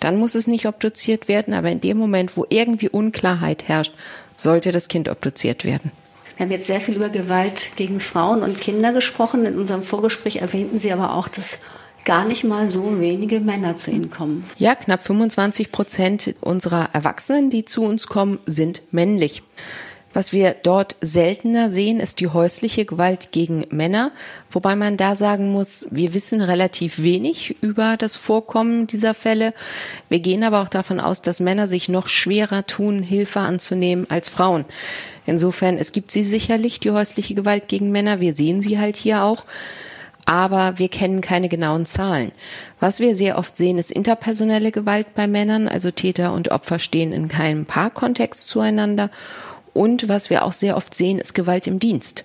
dann muss es nicht obduziert werden, aber in dem Moment, wo irgendwie Unklarheit herrscht, sollte das Kind obduziert werden. Wir haben jetzt sehr viel über Gewalt gegen Frauen und Kinder gesprochen. In unserem Vorgespräch erwähnten Sie aber auch, dass gar nicht mal so wenige Männer zu Ihnen kommen. Ja, knapp 25 Prozent unserer Erwachsenen, die zu uns kommen, sind männlich. Was wir dort seltener sehen, ist die häusliche Gewalt gegen Männer, wobei man da sagen muss, wir wissen relativ wenig über das Vorkommen dieser Fälle. Wir gehen aber auch davon aus, dass Männer sich noch schwerer tun, Hilfe anzunehmen als Frauen. Insofern, es gibt sie sicherlich, die häusliche Gewalt gegen Männer. Wir sehen sie halt hier auch aber wir kennen keine genauen Zahlen. Was wir sehr oft sehen, ist interpersonelle Gewalt bei Männern, also Täter und Opfer stehen in keinem Paarkontext zueinander. Und was wir auch sehr oft sehen, ist Gewalt im Dienst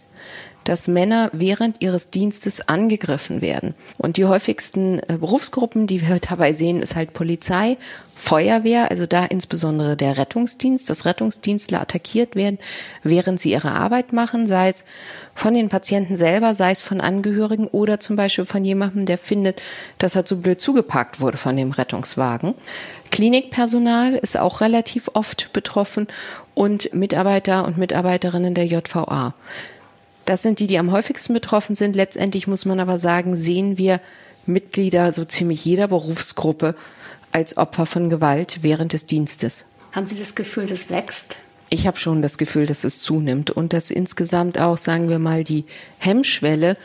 dass Männer während ihres Dienstes angegriffen werden. Und die häufigsten äh, Berufsgruppen, die wir dabei sehen, ist halt Polizei, Feuerwehr, also da insbesondere der Rettungsdienst, dass Rettungsdienstler attackiert werden, während sie ihre Arbeit machen, sei es von den Patienten selber, sei es von Angehörigen oder zum Beispiel von jemandem, der findet, dass er zu blöd zugeparkt wurde von dem Rettungswagen. Klinikpersonal ist auch relativ oft betroffen und Mitarbeiter und Mitarbeiterinnen der JVA. Das sind die, die am häufigsten betroffen sind. Letztendlich muss man aber sagen, sehen wir Mitglieder so ziemlich jeder Berufsgruppe als Opfer von Gewalt während des Dienstes. Haben Sie das Gefühl, das wächst? Ich habe schon das Gefühl, dass es zunimmt und dass insgesamt auch, sagen wir mal, die Hemmschwelle,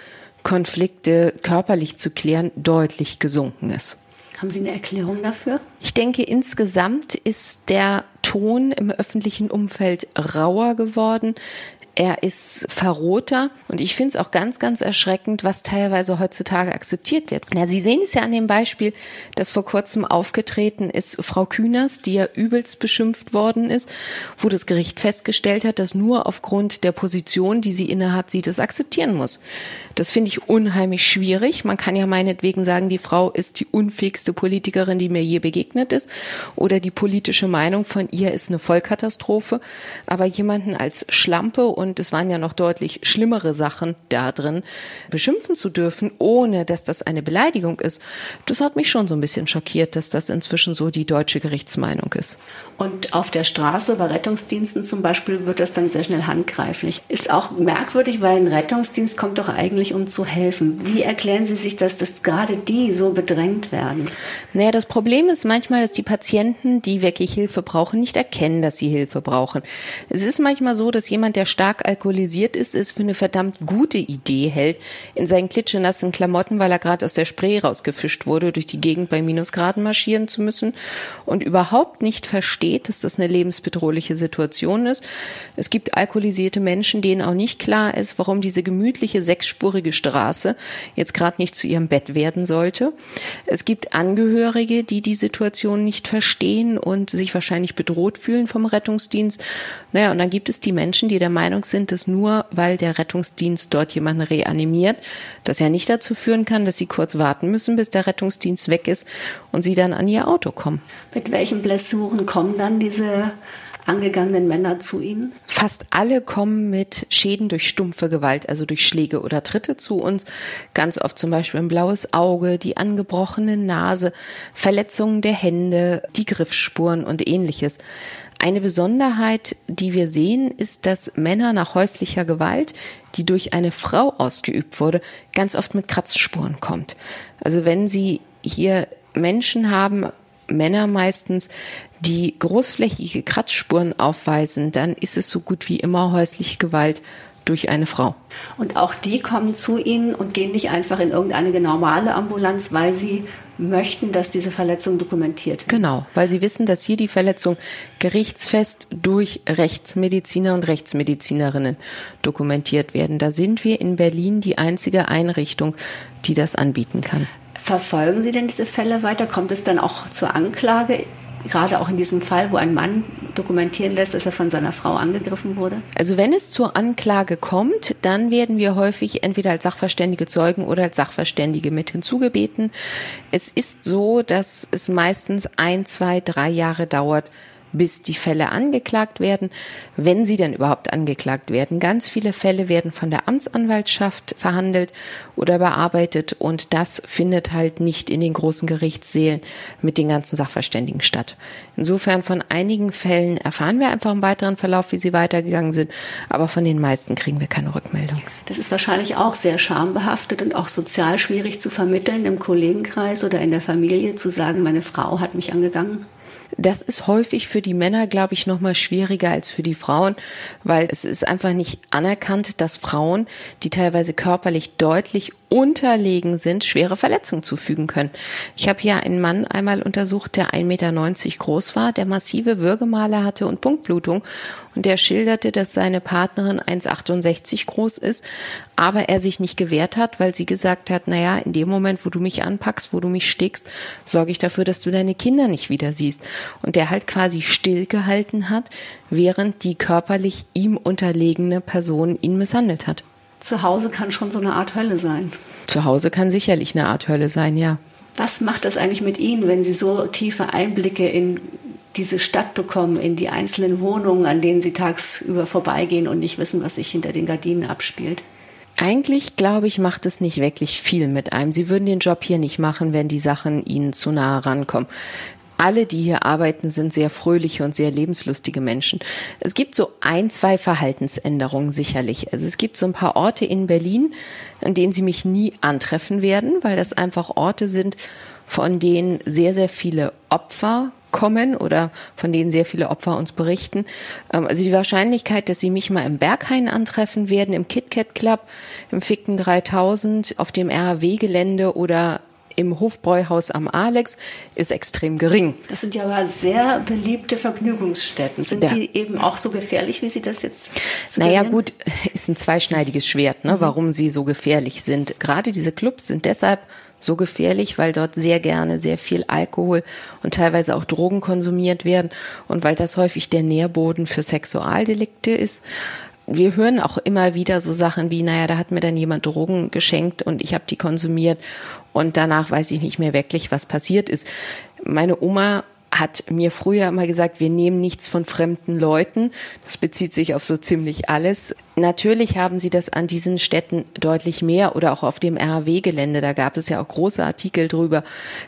Konflikte körperlich zu klären, deutlich gesunken ist. Haben Sie eine Erklärung dafür? Ich denke, insgesamt ist der Ton im öffentlichen Umfeld rauer geworden er ist verroter und ich finde es auch ganz, ganz erschreckend, was teilweise heutzutage akzeptiert wird. Ja, Sie sehen es ja an dem Beispiel, das vor kurzem aufgetreten ist, Frau Kühners, die ja übelst beschimpft worden ist, wo das Gericht festgestellt hat, dass nur aufgrund der Position, die sie innehat, sie das akzeptieren muss. Das finde ich unheimlich schwierig. Man kann ja meinetwegen sagen, die Frau ist die unfähigste Politikerin, die mir je begegnet ist, oder die politische Meinung von ihr ist eine Vollkatastrophe. Aber jemanden als Schlampe, und es waren ja noch deutlich schlimmere Sachen da drin, beschimpfen zu dürfen, ohne dass das eine Beleidigung ist, das hat mich schon so ein bisschen schockiert, dass das inzwischen so die deutsche Gerichtsmeinung ist. Und auf der Straße bei Rettungsdiensten zum Beispiel wird das dann sehr schnell handgreiflich. Ist auch merkwürdig, weil ein Rettungsdienst kommt doch eigentlich, um zu helfen. Wie erklären Sie sich das, dass gerade die so bedrängt werden? Naja, das Problem ist manchmal, dass die Patienten, die wirklich Hilfe brauchen, nicht erkennen, dass sie Hilfe brauchen. Es ist manchmal so, dass jemand, der stark alkoholisiert ist, es für eine verdammt gute Idee hält, in seinen klitschenassen Klamotten, weil er gerade aus der Spree rausgefischt wurde, durch die Gegend bei Minusgraden marschieren zu müssen und überhaupt nicht versteht, dass das eine lebensbedrohliche Situation ist. Es gibt alkoholisierte Menschen, denen auch nicht klar ist, warum diese gemütliche sechsspurige Straße jetzt gerade nicht zu ihrem Bett werden sollte. Es gibt Angehörige, die die Situation nicht verstehen und sich wahrscheinlich bedroht fühlen vom Rettungsdienst. Naja, und dann gibt es die Menschen, die der Meinung sind, dass nur weil der Rettungsdienst dort jemanden reanimiert, das ja nicht dazu führen kann, dass sie kurz warten müssen, bis der Rettungsdienst weg ist und sie dann an ihr Auto kommen. Mit welchen Blessuren kommen dann diese angegangenen Männer zu Ihnen? Fast alle kommen mit Schäden durch stumpfe Gewalt, also durch Schläge oder Tritte zu uns. Ganz oft zum Beispiel ein blaues Auge, die angebrochene Nase, Verletzungen der Hände, die Griffspuren und ähnliches. Eine Besonderheit, die wir sehen, ist, dass Männer nach häuslicher Gewalt, die durch eine Frau ausgeübt wurde, ganz oft mit Kratzspuren kommt. Also wenn Sie hier Menschen haben, Männer meistens, die großflächige Kratzspuren aufweisen, dann ist es so gut wie immer häusliche Gewalt durch eine Frau. Und auch die kommen zu Ihnen und gehen nicht einfach in irgendeine normale Ambulanz, weil sie möchten, dass diese Verletzung dokumentiert wird. Genau, weil sie wissen, dass hier die Verletzung gerichtsfest durch Rechtsmediziner und Rechtsmedizinerinnen dokumentiert werden. Da sind wir in Berlin die einzige Einrichtung, die das anbieten kann. Verfolgen Sie denn diese Fälle weiter? Kommt es dann auch zur Anklage? Gerade auch in diesem Fall, wo ein Mann dokumentieren lässt, dass er von seiner Frau angegriffen wurde? Also wenn es zur Anklage kommt, dann werden wir häufig entweder als sachverständige Zeugen oder als Sachverständige mit hinzugebeten. Es ist so, dass es meistens ein, zwei, drei Jahre dauert, bis die Fälle angeklagt werden, wenn sie denn überhaupt angeklagt werden. Ganz viele Fälle werden von der Amtsanwaltschaft verhandelt oder bearbeitet und das findet halt nicht in den großen Gerichtssälen mit den ganzen Sachverständigen statt. Insofern von einigen Fällen erfahren wir einfach im weiteren Verlauf, wie sie weitergegangen sind, aber von den meisten kriegen wir keine Rückmeldung. Das ist wahrscheinlich auch sehr schambehaftet und auch sozial schwierig zu vermitteln im Kollegenkreis oder in der Familie zu sagen, meine Frau hat mich angegangen. Das ist häufig für die Männer, glaube ich, noch mal schwieriger als für die Frauen, weil es ist einfach nicht anerkannt, dass Frauen, die teilweise körperlich deutlich unterlegen sind, schwere Verletzungen zufügen können. Ich habe hier einen Mann einmal untersucht, der 1,90 Meter groß war, der massive Würgemale hatte und Punktblutung. Und der schilderte, dass seine Partnerin 1,68 groß ist, aber er sich nicht gewehrt hat, weil sie gesagt hat, naja, in dem Moment, wo du mich anpackst, wo du mich stickst, sorge ich dafür, dass du deine Kinder nicht wieder siehst. Und der halt quasi stillgehalten hat, während die körperlich ihm unterlegene Person ihn misshandelt hat. Zu Hause kann schon so eine Art Hölle sein. Zu Hause kann sicherlich eine Art Hölle sein, ja. Was macht das eigentlich mit Ihnen, wenn Sie so tiefe Einblicke in diese Stadt bekommen, in die einzelnen Wohnungen, an denen Sie tagsüber vorbeigehen und nicht wissen, was sich hinter den Gardinen abspielt? Eigentlich, glaube ich, macht es nicht wirklich viel mit einem. Sie würden den Job hier nicht machen, wenn die Sachen Ihnen zu nahe rankommen alle, die hier arbeiten, sind sehr fröhliche und sehr lebenslustige Menschen. Es gibt so ein, zwei Verhaltensänderungen sicherlich. Also es gibt so ein paar Orte in Berlin, an denen Sie mich nie antreffen werden, weil das einfach Orte sind, von denen sehr, sehr viele Opfer kommen oder von denen sehr viele Opfer uns berichten. Ähm, also die Wahrscheinlichkeit, dass sie mich mal im Berghain antreffen werden, im KitKat Club, im Ficken 3000, auf dem RAW-Gelände oder im Hofbräuhaus am Alex ist extrem gering. Das sind ja aber sehr beliebte Vergnügungsstätten. Sind ja. die eben auch so gefährlich, wie Sie das jetzt Naja gut, ist ein zweischneidiges Schwert, ne, mhm. warum sie so gefährlich sind. Gerade diese Clubs sind deshalb so gefährlich, weil dort sehr gerne sehr viel Alkohol und teilweise auch Drogen konsumiert werden und weil das häufig der Nährboden für Sexualdelikte ist. Wir hören auch immer wieder so Sachen wie, naja, da hat mir dann jemand Drogen geschenkt und ich habe die konsumiert und danach weiß ich nicht mehr wirklich, was passiert ist. Meine Oma hat mir früher immer gesagt, wir nehmen nichts von fremden Leuten. Das bezieht sich auf so ziemlich alles. Natürlich haben sie das an diesen Städten deutlich mehr oder auch auf dem RAW-Gelände. Da gab es ja auch große Artikel drüber,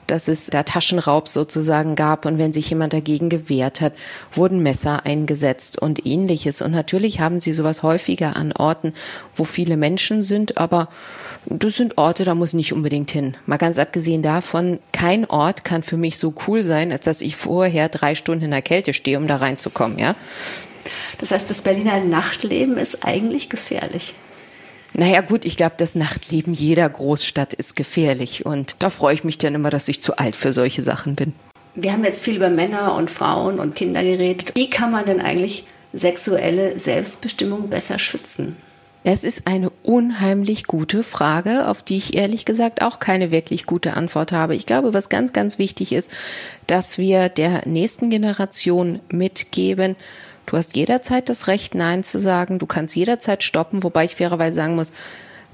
dass es da Taschenraub sozusagen gab und wenn sich jemand dagegen gewehrt hat, wurden Messer eingesetzt und ähnliches. Und natürlich haben sie sowas häufiger an Orten, wo viele Menschen sind, aber das sind Orte, da muss ich nicht unbedingt hin. Mal ganz abgesehen davon, kein Ort kann für mich so cool sein, als dass ich vorher drei Stunden in der Kälte stehe, um da reinzukommen, ja. Das heißt, das Berliner Nachtleben ist eigentlich gefährlich. Naja gut, ich glaube, das Nachtleben jeder Großstadt ist gefährlich und da freue ich mich dann immer, dass ich zu alt für solche Sachen bin. Wir haben jetzt viel über Männer und Frauen und Kinder geredet. Wie kann man denn eigentlich sexuelle Selbstbestimmung besser schützen? Es ist eine unheimlich gute Frage, auf die ich ehrlich gesagt auch keine wirklich gute Antwort habe. Ich glaube, was ganz, ganz wichtig ist, dass wir der nächsten Generation mitgeben, du hast jederzeit das Recht, Nein zu sagen, du kannst jederzeit stoppen, wobei ich fairerweise sagen muss,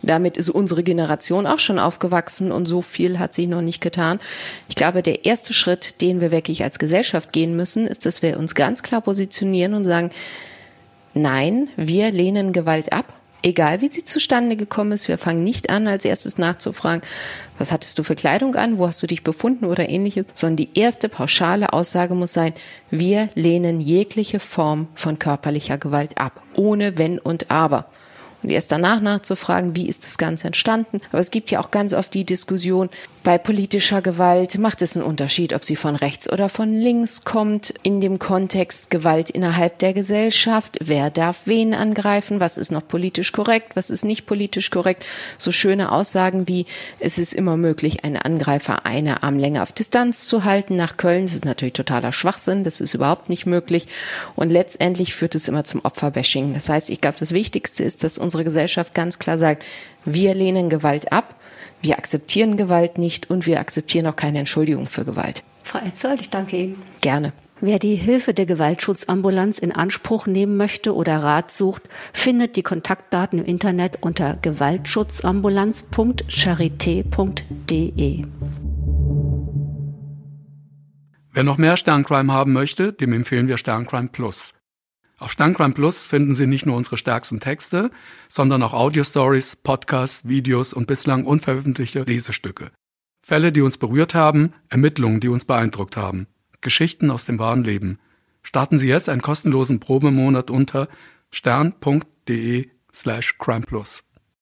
damit ist unsere Generation auch schon aufgewachsen und so viel hat sie noch nicht getan. Ich glaube, der erste Schritt, den wir wirklich als Gesellschaft gehen müssen, ist, dass wir uns ganz klar positionieren und sagen, nein, wir lehnen Gewalt ab egal wie sie zustande gekommen ist, wir fangen nicht an, als erstes nachzufragen, was hattest du für Kleidung an, wo hast du dich befunden oder ähnliches, sondern die erste pauschale Aussage muss sein, wir lehnen jegliche Form von körperlicher Gewalt ab, ohne Wenn und Aber und erst danach nachzufragen, wie ist das Ganze entstanden. Aber es gibt ja auch ganz oft die Diskussion, bei politischer Gewalt macht es einen Unterschied, ob sie von rechts oder von links kommt. In dem Kontext Gewalt innerhalb der Gesellschaft, wer darf wen angreifen, was ist noch politisch korrekt, was ist nicht politisch korrekt. So schöne Aussagen wie, es ist immer möglich, einen Angreifer eine Armlänge auf Distanz zu halten nach Köln. Das ist natürlich totaler Schwachsinn, das ist überhaupt nicht möglich. Und letztendlich führt es immer zum Opferbashing. Das heißt, ich glaube, das Wichtigste ist, dass unsere Gesellschaft ganz klar sagt, wir lehnen Gewalt ab, wir akzeptieren Gewalt nicht und wir akzeptieren auch keine Entschuldigung für Gewalt. Frau Etzold, ich danke Ihnen. Gerne. Wer die Hilfe der Gewaltschutzambulanz in Anspruch nehmen möchte oder Rat sucht, findet die Kontaktdaten im Internet unter gewaltschutzambulanz.charité.de. Wer noch mehr Sterncrime haben möchte, dem empfehlen wir Sterncrime Plus. Auf Sterncrime Plus finden Sie nicht nur unsere stärksten Texte, sondern auch Audio-Stories, Podcasts, Videos und bislang unveröffentlichte Lesestücke. Fälle, die uns berührt haben, Ermittlungen, die uns beeindruckt haben, Geschichten aus dem wahren Leben. Starten Sie jetzt einen kostenlosen Probemonat unter stern.de slash crimeplus.